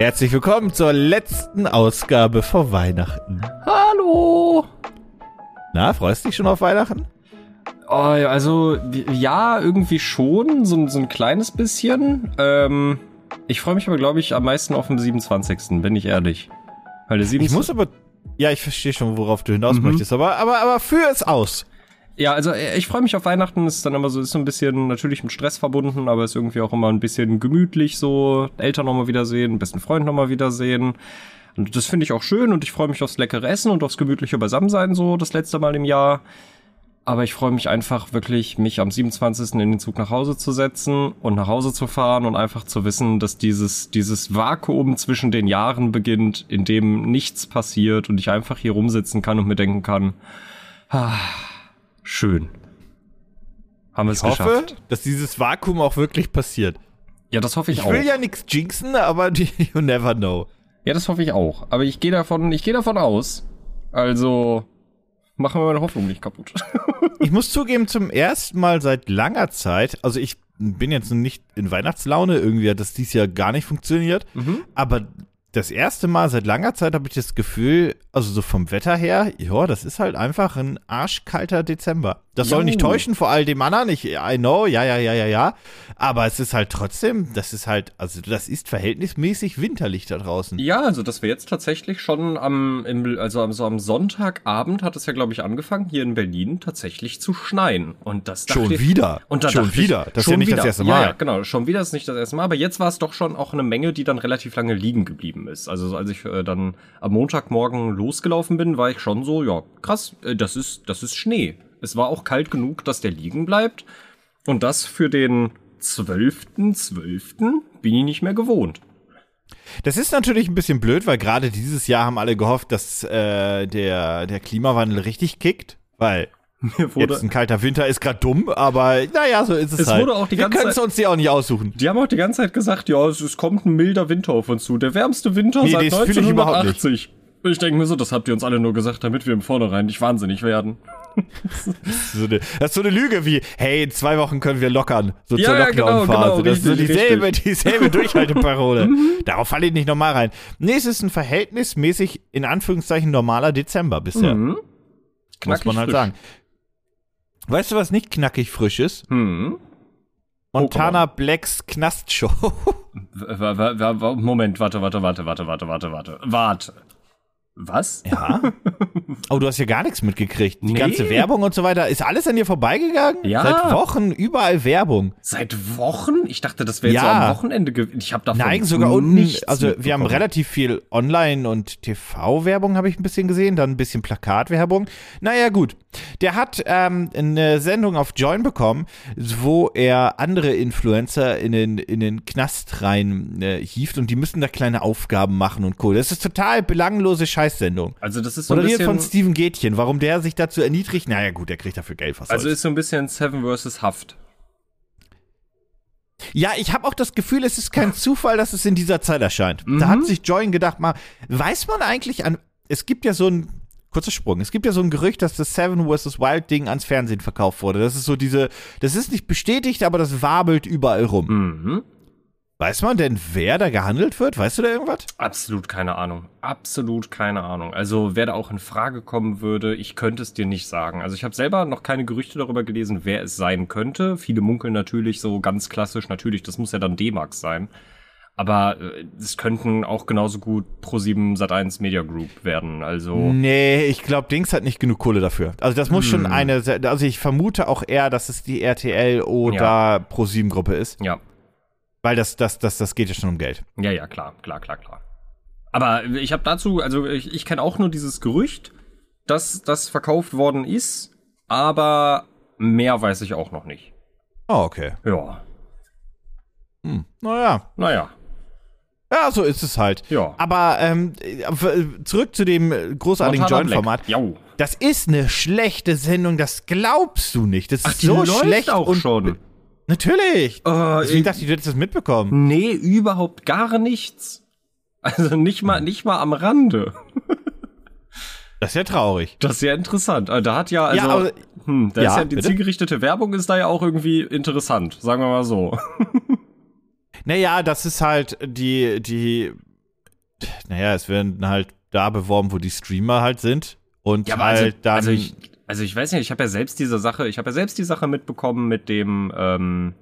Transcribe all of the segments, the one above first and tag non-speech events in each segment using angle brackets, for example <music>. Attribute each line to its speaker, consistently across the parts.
Speaker 1: Herzlich willkommen zur letzten Ausgabe vor Weihnachten.
Speaker 2: Hallo!
Speaker 1: Na, freust du dich schon auf Weihnachten?
Speaker 2: Oh, also, ja, irgendwie schon, so, so ein kleines bisschen. Ähm, ich freue mich aber, glaube ich, am meisten auf den 27., bin ich ehrlich.
Speaker 1: Weil der 27. Ich muss aber, ja, ich verstehe schon, worauf du hinaus mhm. möchtest, aber, aber, aber führ es aus.
Speaker 2: Ja, also äh, ich freue mich auf Weihnachten. Ist dann immer so, ist so ein bisschen natürlich mit Stress verbunden, aber ist irgendwie auch immer ein bisschen gemütlich so. Eltern nochmal wiedersehen, besten Freund nochmal wiedersehen. Und das finde ich auch schön und ich freue mich aufs leckere Essen und aufs gemütliche Beisammensein so das letzte Mal im Jahr. Aber ich freue mich einfach wirklich, mich am 27. in den Zug nach Hause zu setzen und nach Hause zu fahren und einfach zu wissen, dass dieses, dieses Vakuum zwischen den Jahren beginnt, in dem nichts passiert und ich einfach hier rumsitzen kann und mir denken kann, ah, Schön.
Speaker 1: Haben wir es geschafft. Ich hoffe, dass dieses Vakuum auch wirklich passiert.
Speaker 2: Ja, das hoffe ich,
Speaker 1: ich
Speaker 2: auch.
Speaker 1: Ich will ja nichts jinxen, aber <laughs> you never know.
Speaker 2: Ja, das hoffe ich auch. Aber ich gehe davon, ich gehe davon aus. Also machen wir meine Hoffnung nicht kaputt. <laughs>
Speaker 1: ich muss zugeben, zum ersten Mal seit langer Zeit, also ich bin jetzt nicht in Weihnachtslaune, irgendwie hat das dieses Jahr gar nicht funktioniert, mhm. aber das erste Mal seit langer Zeit habe ich das Gefühl, also so vom Wetter her, ja, das ist halt einfach ein arschkalter Dezember. Das soll nicht täuschen vor all dem anderen. Ich, I know, ja, ja, ja, ja, ja. Aber es ist halt trotzdem, das ist halt, also das ist verhältnismäßig winterlich da draußen.
Speaker 2: Ja, also das wäre jetzt tatsächlich schon am, im, also am, so am Sonntagabend hat es ja, glaube ich, angefangen, hier in Berlin tatsächlich zu schneien. Und das
Speaker 1: Schon ich, wieder.
Speaker 2: Und dann
Speaker 1: schon wieder.
Speaker 2: das ist ja nicht wieder. das erste Mal. Ja, ja, genau. Schon wieder ist nicht das erste Mal. Aber jetzt war es doch schon auch eine Menge, die dann relativ lange liegen geblieben ist. Also als ich äh, dann am Montagmorgen losgelaufen bin, war ich schon so, ja, krass, äh, das ist, das ist Schnee. Es war auch kalt genug, dass der liegen bleibt. Und das für den 12.12. .12. bin ich nicht mehr gewohnt.
Speaker 1: Das ist natürlich ein bisschen blöd, weil gerade dieses Jahr haben alle gehofft, dass äh, der, der Klimawandel richtig kickt, weil Jetzt ein kalter Winter ist gerade dumm, aber naja, so ist es, es halt. Wurde auch die Wir können es uns ja auch nicht aussuchen.
Speaker 2: Die haben auch die ganze Zeit gesagt, ja, es, es kommt ein milder Winter auf uns zu. Der wärmste Winter nee, seit 1980. Ich, ich denke mir so, das habt ihr uns alle nur gesagt, damit wir im Vornherein nicht wahnsinnig werden.
Speaker 1: das, ist so eine, das ist so eine Lüge wie, hey, in zwei Wochen können wir lockern. So ja, zur Lockdown-Phase. Genau, genau, das ist so dieselbe, richtig. dieselbe <laughs> Durchhalteparole. Mhm. Darauf falle ich nicht nochmal rein. Nee, es ist ein verhältnismäßig, in Anführungszeichen, normaler Dezember bisher. Mhm. Muss man halt frisch. sagen. Weißt du, was nicht knackig frisch ist? Mhm. Montana oh, Blacks Knastshow.
Speaker 2: Moment, warte, warte, warte, warte, warte, warte, warte. Warte. Was?
Speaker 1: Ja. <laughs> Oh, du hast ja gar nichts mitgekriegt. Die nee. ganze Werbung und so weiter. Ist alles an dir vorbeigegangen?
Speaker 2: Ja.
Speaker 1: Seit Wochen überall Werbung.
Speaker 2: Seit Wochen? Ich dachte, das wäre ja. so am Wochenende. Ich habe davon
Speaker 1: Nein, sogar unten. Also wir haben relativ viel Online- und TV-Werbung habe ich ein bisschen gesehen, dann ein bisschen Plakatwerbung. Naja, gut. Der hat ähm, eine Sendung auf Join bekommen, wo er andere Influencer in den, in den Knast rein äh, hieft und die müssen da kleine Aufgaben machen und cool. Das ist total belanglose Scheiße. Scheißsendung.
Speaker 2: Also das ist so
Speaker 1: ein Moderiert von Steven Gätchen. Warum der sich dazu erniedrigt? Naja gut, der kriegt dafür Geld.
Speaker 2: Was also soll's. ist so ein bisschen Seven vs. Haft.
Speaker 1: Ja, ich habe auch das Gefühl, es ist kein Zufall, dass es in dieser Zeit erscheint. Mhm. Da hat mhm. sich Join gedacht, mal, weiß man eigentlich an, es gibt ja so ein, kurzer Sprung, es gibt ja so ein Gerücht, dass das Seven vs. Wild Ding ans Fernsehen verkauft wurde. Das ist so diese, das ist nicht bestätigt, aber das wabelt überall rum. Mhm. Weiß man denn, wer da gehandelt wird? Weißt du da irgendwas?
Speaker 2: Absolut keine Ahnung. Absolut keine Ahnung. Also wer da auch in Frage kommen würde, ich könnte es dir nicht sagen. Also ich habe selber noch keine Gerüchte darüber gelesen, wer es sein könnte. Viele munkeln natürlich so ganz klassisch, natürlich, das muss ja dann D-Max sein. Aber äh, es könnten auch genauso gut Pro7 Sat1 Media Group werden. Also
Speaker 1: Nee, ich glaube, Dings hat nicht genug Kohle dafür. Also das muss hm. schon eine also ich vermute auch eher, dass es die RTL oder ja. Pro7 Gruppe ist.
Speaker 2: Ja.
Speaker 1: Weil das, das, das, das geht ja schon um Geld.
Speaker 2: Ja, ja, klar, klar, klar, klar. Aber ich habe dazu, also ich, ich kenne auch nur dieses Gerücht, dass das verkauft worden ist, aber mehr weiß ich auch noch nicht.
Speaker 1: Oh, okay.
Speaker 2: Ja.
Speaker 1: Hm. Naja.
Speaker 2: Naja.
Speaker 1: Ja, so ist es halt.
Speaker 2: Ja.
Speaker 1: Aber ähm, zurück zu dem großartigen Joint-Format. Das ist eine schlechte Sendung, das glaubst du nicht. Das Ach, ist so schlecht
Speaker 2: auch
Speaker 1: und
Speaker 2: schon.
Speaker 1: Natürlich. Uh, Deswegen dachte ich, du hättest das mitbekommen.
Speaker 2: Nee, überhaupt gar nichts. Also nicht mal, nicht mal am Rande.
Speaker 1: Das ist ja traurig.
Speaker 2: Das ist ja interessant. Also da hat ja, also, ja, aber, hm, da ja, ist ja die bitte? zielgerichtete Werbung ist da ja auch irgendwie interessant, sagen wir mal so. <laughs>
Speaker 1: Naja, das ist halt die, die naja, es werden halt da beworben, wo die Streamer halt sind. Und
Speaker 2: Ja, aber
Speaker 1: halt
Speaker 2: also,
Speaker 1: dann.
Speaker 2: also ich, also ich weiß nicht, ich habe ja selbst diese Sache, ich habe ja selbst die Sache mitbekommen mit dem, ähm,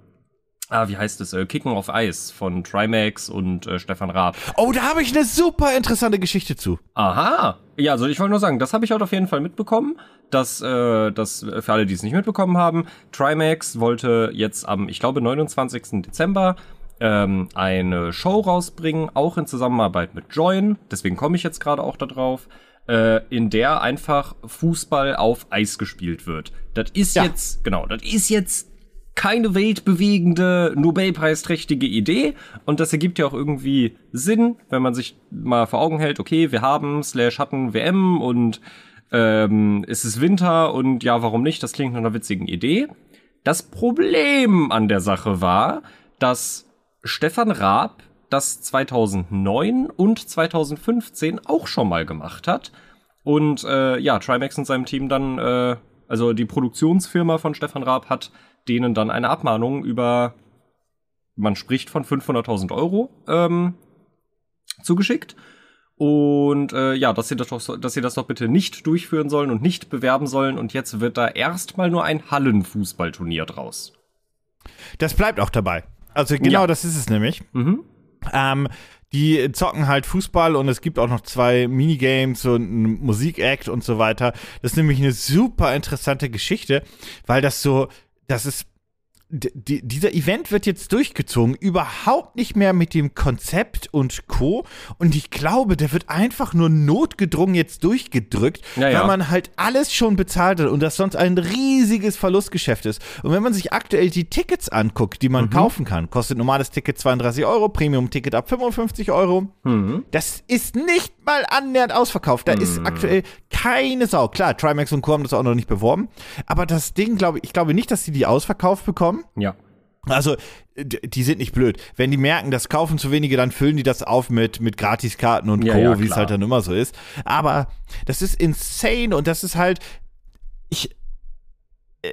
Speaker 2: ah, wie heißt es, äh, Kicken auf Eis von Trimax und äh, Stefan Raab.
Speaker 1: oh, da habe ich eine super interessante Geschichte zu.
Speaker 2: Aha. Ja, also ich wollte nur sagen, das habe ich halt auf jeden Fall mitbekommen, dass, äh, dass äh, für alle, die es nicht mitbekommen haben, Trimax wollte jetzt am, ich glaube, 29. Dezember ähm, eine Show rausbringen, auch in Zusammenarbeit mit Join, deswegen komme ich jetzt gerade auch da drauf, äh, in der einfach Fußball auf Eis gespielt wird. Das ist
Speaker 1: Ja.
Speaker 2: jetzt, genau, das ist jetzt keine weltbewegende, Nobelpreisträchtige Idee. Und das ergibt ja auch irgendwie Sinn, wenn man sich mal vor Augen hält, okay, wir haben slash hatten WM und ähm, es ist Winter und ja, warum nicht? Das klingt nach einer witzigen Idee. Das Problem an der Sache war, dass Stefan Raab das 2009 und 2015 auch schon mal gemacht hat. Und äh, ja, Trimax und seinem Team dann, äh, also die Produktionsfirma von Stefan Raab hat denen dann eine Abmahnung über, man spricht von 500.000 Euro, ähm, zugeschickt. Und äh, ja, dass sie, das doch, dass sie das doch bitte nicht durchführen sollen und nicht bewerben sollen. Und jetzt wird da erstmal nur ein Hallenfußballturnier draus.
Speaker 1: Das bleibt auch dabei. Also genau
Speaker 2: Ja.
Speaker 1: das ist es nämlich.
Speaker 2: Mhm.
Speaker 1: Ähm, die zocken halt Fußball und es gibt auch noch zwei Minigames und ein Musikact und so weiter. Das ist nämlich eine super interessante Geschichte, weil das so, das ist, die, dieser Event wird jetzt durchgezogen, überhaupt nicht mehr mit dem Konzept und Co. Und ich glaube, der wird einfach nur notgedrungen jetzt durchgedrückt,
Speaker 2: Ja, ja.
Speaker 1: weil man halt alles schon bezahlt hat und das sonst ein riesiges Verlustgeschäft ist. Und wenn man sich aktuell die Tickets anguckt, die man
Speaker 2: Mhm.
Speaker 1: kaufen kann, kostet normales Ticket 32 Euro, Premium-Ticket ab 55 Euro.
Speaker 2: Mhm.
Speaker 1: Das ist nicht mal annähernd ausverkauft. Da ist aktuell keine Sau. Klar, Trimax und Co. haben das auch noch nicht beworben. Aber das Ding, glaube ich, ich glaube nicht, dass sie die ausverkauft bekommen.
Speaker 2: Ja.
Speaker 1: Also, die sind nicht blöd. Wenn die merken, das kaufen zu wenige, dann füllen die das auf mit, mit Gratiskarten und
Speaker 2: Ja,
Speaker 1: Co.,
Speaker 2: ja,
Speaker 1: wie es halt dann immer so ist. Aber das ist insane und das ist halt. Ich.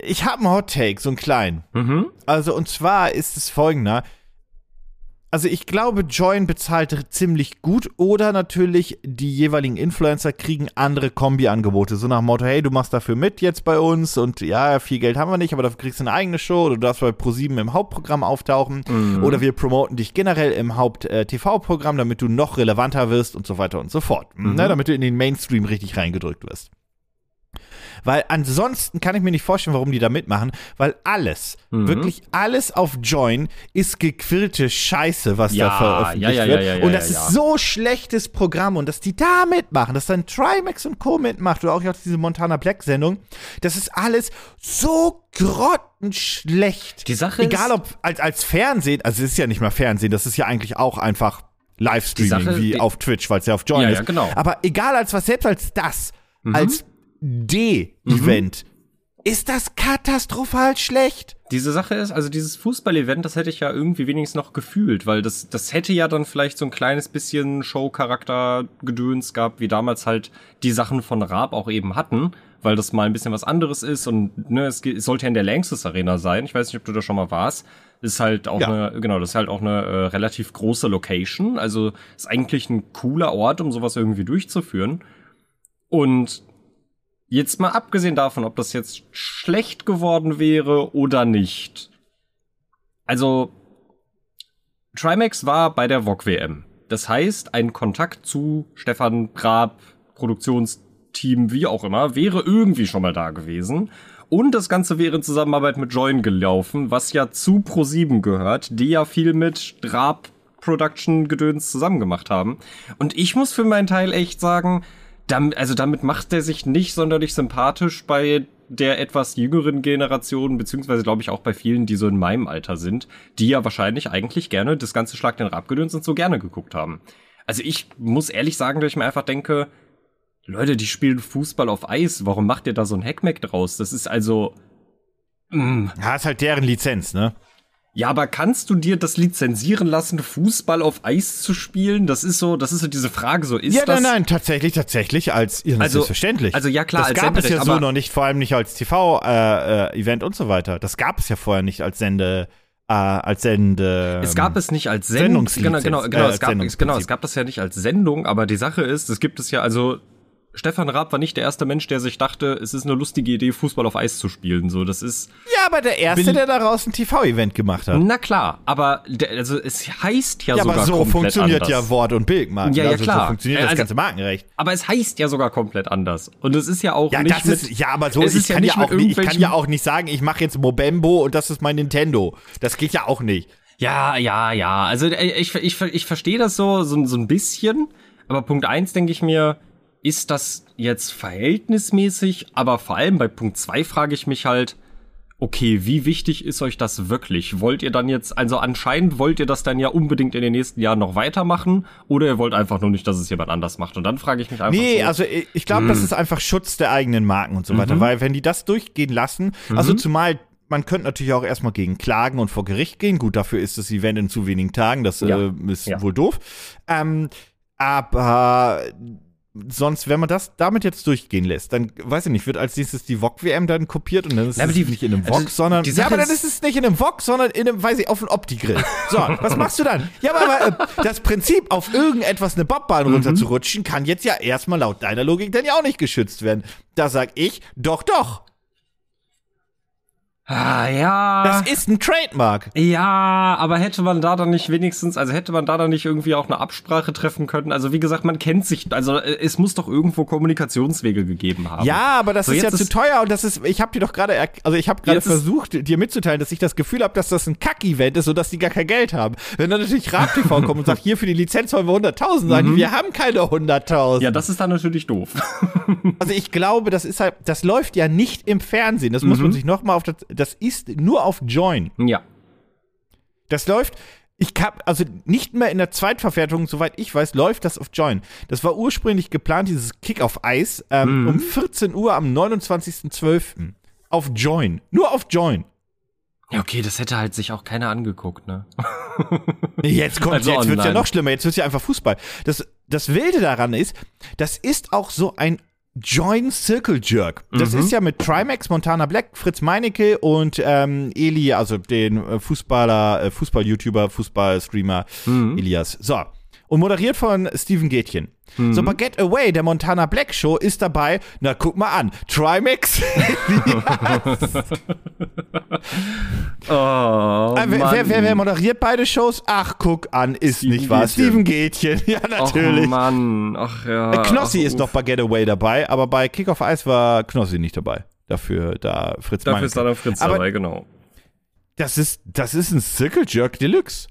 Speaker 1: Ich habe einen Hot Take, so einen kleinen.
Speaker 2: Mhm.
Speaker 1: Also, und zwar ist es folgender. Also, ich glaube, Join bezahlt ziemlich gut oder natürlich die jeweiligen Influencer kriegen andere Kombi-Angebote. So nach dem Motto, hey, du machst dafür mit jetzt bei uns und ja, viel Geld haben wir nicht, aber dafür kriegst du eine eigene Show oder du darfst bei Pro7 im Hauptprogramm auftauchen oder wir promoten dich generell im Haupt-TV-Programm, damit du noch relevanter wirst und so weiter und so fort. Ne, damit du in den Mainstream richtig reingedrückt wirst. Weil ansonsten kann ich mir nicht vorstellen, warum die da mitmachen, weil alles,
Speaker 2: Mhm.
Speaker 1: wirklich alles auf Join ist gequirlte Scheiße, was
Speaker 2: Ja,
Speaker 1: da veröffentlicht
Speaker 2: ja, ja,
Speaker 1: wird. und das ist so schlechtes Programm und dass die da mitmachen, dass dann Trimax und Co. mitmacht oder auch jetzt diese Montana Black Sendung, das ist alles so grottenschlecht.
Speaker 2: Die Sache
Speaker 1: Egal ob als, als Fernsehen, also es ist ja nicht mal Fernsehen, das ist ja eigentlich auch einfach Livestreaming
Speaker 2: Sache-
Speaker 1: wie auf Twitch, weil es ja auf Join
Speaker 2: Ja,
Speaker 1: ist.
Speaker 2: ja, genau.
Speaker 1: Aber egal als was, selbst als das, als D-Event, ist das katastrophal schlecht.
Speaker 2: Diese Sache ist, also dieses Fußball-Event, das hätte ich ja irgendwie wenigstens noch gefühlt, weil das, das hätte ja dann vielleicht so ein kleines bisschen Show-Charakter-Gedöns gehabt, wie damals halt die Sachen von Raab auch eben hatten, weil das mal ein bisschen was anderes ist und ne, es, es sollte ja in der Lanxess Arena sein. Ich weiß nicht, ob du da schon mal warst. Ist halt auch
Speaker 1: Ja.
Speaker 2: eine, genau, das ist halt auch eine äh, relativ große Location. Also ist eigentlich ein cooler Ort, um sowas irgendwie durchzuführen. Und Jetzt mal abgesehen davon, ob das jetzt schlecht geworden wäre oder nicht. Also, Trimax war bei der VOG WM. Das heißt, ein Kontakt zu Stefan Grab, Produktionsteam, wie auch immer, wäre irgendwie schon mal da gewesen. Und das Ganze wäre in Zusammenarbeit mit Join gelaufen, was ja zu Pro7 gehört, die ja viel mit Grab Production Gedöns zusammen gemacht haben. Und ich muss für meinen Teil echt sagen, damit, also damit macht er sich nicht sonderlich sympathisch bei der etwas jüngeren Generation, beziehungsweise glaube ich auch bei vielen, die so in meinem Alter sind, die ja wahrscheinlich eigentlich gerne das ganze Schlag den Rabgedöns und so gerne geguckt haben. Also ich muss ehrlich sagen, dass ich mir einfach denke, Leute, die spielen Fußball auf Eis, warum macht ihr da so ein Hackmack draus? Das ist also, mm,
Speaker 1: Ja, ist halt deren Lizenz, ne?
Speaker 2: Ja, aber kannst du dir das lizenzieren lassen, Fußball auf Eis zu spielen? Das ist so, das ist so diese Frage, so ist
Speaker 1: ja,
Speaker 2: das?
Speaker 1: nein, nein, tatsächlich, tatsächlich, als ja,
Speaker 2: Also-
Speaker 1: selbstverständlich.
Speaker 2: also ja, klar,
Speaker 1: das
Speaker 2: als
Speaker 1: gab es ja so noch nicht, vor allem nicht als TV-Event und so weiter. Das gab es ja vorher nicht als Sende, äh, als Sende.
Speaker 2: Es gab es nicht als Sendung. Genau, genau, genau,
Speaker 1: äh,
Speaker 2: es gab, genau, es gab das ja nicht als Sendung, aber die Sache ist, es gibt es ja, also Stefan Raab war nicht der erste Mensch, der sich dachte, es ist eine lustige Idee, Fußball auf Eis zu spielen. So, das ist,
Speaker 1: Ja, aber der Erste, der daraus ein TV-Event gemacht hat.
Speaker 2: na klar, aber der, also es heißt ja,
Speaker 1: Ja,
Speaker 2: sogar
Speaker 1: aber so funktioniert
Speaker 2: anders.
Speaker 1: ja Wort- und Bildmarken.
Speaker 2: Ja, ja,
Speaker 1: also
Speaker 2: klar.
Speaker 1: So funktioniert das
Speaker 2: Also-
Speaker 1: ganze Markenrecht.
Speaker 2: Aber es heißt ja sogar komplett anders. Und es ist ja auch
Speaker 1: Ja,
Speaker 2: nicht
Speaker 1: das
Speaker 2: mit,
Speaker 1: ist, ja, aber so,
Speaker 2: es
Speaker 1: ich
Speaker 2: ist ja
Speaker 1: kann ja,
Speaker 2: nicht
Speaker 1: auch nicht, ich kann ja auch nicht sagen, ich mache jetzt Mobembo und das ist mein Nintendo. Das geht ja auch nicht.
Speaker 2: Ja, ja, ja. Also äh, ich, ich, ich verstehe das so, so, so ein bisschen. Aber Punkt eins denke ich mir, ist das jetzt verhältnismäßig? Aber vor allem bei Punkt zwei frage ich mich halt, okay, wie wichtig ist euch das wirklich? Wollt ihr dann jetzt, also anscheinend wollt ihr das dann ja unbedingt in den nächsten Jahren noch weitermachen oder ihr wollt einfach nur nicht, dass es jemand anders macht? Und dann frage ich mich einfach
Speaker 1: Nee,
Speaker 2: so,
Speaker 1: also ich, ich glaube, das ist einfach Schutz der eigenen Marken und so weiter, weil wenn die das durchgehen lassen, also zumal man könnte natürlich auch erstmal gegen klagen und vor Gericht gehen. Gut, dafür ist das Event in zu wenigen Tagen, das
Speaker 2: Ja.
Speaker 1: äh, ist
Speaker 2: Ja.
Speaker 1: wohl doof. Ähm, aber sonst, wenn man das damit jetzt durchgehen lässt, dann weiß ich nicht, wird als nächstes die VOG-WM dann kopiert und dann ist
Speaker 2: aber
Speaker 1: es
Speaker 2: die-
Speaker 1: nicht in einem
Speaker 2: also
Speaker 1: VOG, sondern
Speaker 2: die
Speaker 1: ja, aber dann
Speaker 2: ist-
Speaker 1: es nicht in einem VOG, sondern in einem, weiß ich, auf einem Opti-Grill. So, <laughs> was machst du dann? Ja, aber, aber äh, das Prinzip, auf irgendetwas eine Bobbahn runterzurutschen, kann jetzt ja erstmal laut deiner Logik dann ja auch nicht geschützt werden. Da sag ich, doch, doch.
Speaker 2: Ah, ja.
Speaker 1: Das ist ein Trademark.
Speaker 2: Ja, aber hätte man da dann nicht wenigstens, also hätte man da dann nicht irgendwie auch eine Absprache treffen können? Also wie gesagt, man kennt sich, also äh, es muss doch irgendwo Kommunikationswege gegeben haben.
Speaker 1: Ja, aber das
Speaker 2: So,
Speaker 1: ist ja
Speaker 2: jetzt
Speaker 1: zu
Speaker 2: ist-
Speaker 1: teuer und das ist, ich habe dir doch gerade, also ich habe gerade
Speaker 2: ist-
Speaker 1: versucht, dir mitzuteilen, dass ich das Gefühl habe, dass das ein Kack-Event ist, sodass die gar kein Geld haben. Wenn dann natürlich Rap <laughs> TV kommt und sagt, hier für die Lizenz wollen wir 100.000 sagen, die, wir haben keine 100.000.
Speaker 2: Mhm. Ja, das ist dann natürlich doof.
Speaker 1: Also ich glaube, das ist halt, das läuft ja nicht im Fernsehen. Das muss man sich noch mal auf das, das ist nur auf Join.
Speaker 2: ja.
Speaker 1: Das läuft, ich kann, also nicht mehr in der Zweitverwertung, soweit ich weiß, läuft das auf Join. Das war ursprünglich geplant, dieses Kick auf Eis, ähm, um 14 Uhr am 29.12. Auf Join. Nur auf Join.
Speaker 2: Ja, okay, das hätte halt sich auch keiner angeguckt, ne?
Speaker 1: Jetzt kommt,
Speaker 2: Also
Speaker 1: jetzt wird's ja noch schlimmer. Jetzt wird's ja einfach Fußball. Das, das Wilde daran ist, das ist auch so ein Join Circle Jerk. Das
Speaker 2: Mhm.
Speaker 1: ist ja mit Trimax, Montana Black, Fritz Meinecke und ähm, Eli, also den äh, Fußballer, äh, Fußball-YouTuber, Fußball-Streamer
Speaker 2: Mhm.
Speaker 1: Elias. So. Und moderiert von Steven Gätchen.
Speaker 2: Mhm.
Speaker 1: So, bei Get Away, der Montana Black Show, ist dabei, na guck mal an, Trimax, <laughs> <laughs>
Speaker 2: Oh,
Speaker 1: Äh, wer, wer, wer, wer moderiert beide Shows? Ach, guck an, ist
Speaker 2: Steven
Speaker 1: nicht wahr. Steven Gätchen, <laughs> ja, natürlich.
Speaker 2: Oh Mann, ach ja.
Speaker 1: Äh, Knossi
Speaker 2: ach,
Speaker 1: ist noch bei Getaway dabei, aber bei Kick of Ice war Knossi nicht dabei. Dafür da Fritz
Speaker 2: Dafür
Speaker 1: Meinecke.
Speaker 2: ist da der Fritz
Speaker 1: Aber-
Speaker 2: dabei, genau.
Speaker 1: Das ist, das ist ein Circle Jerk Deluxe.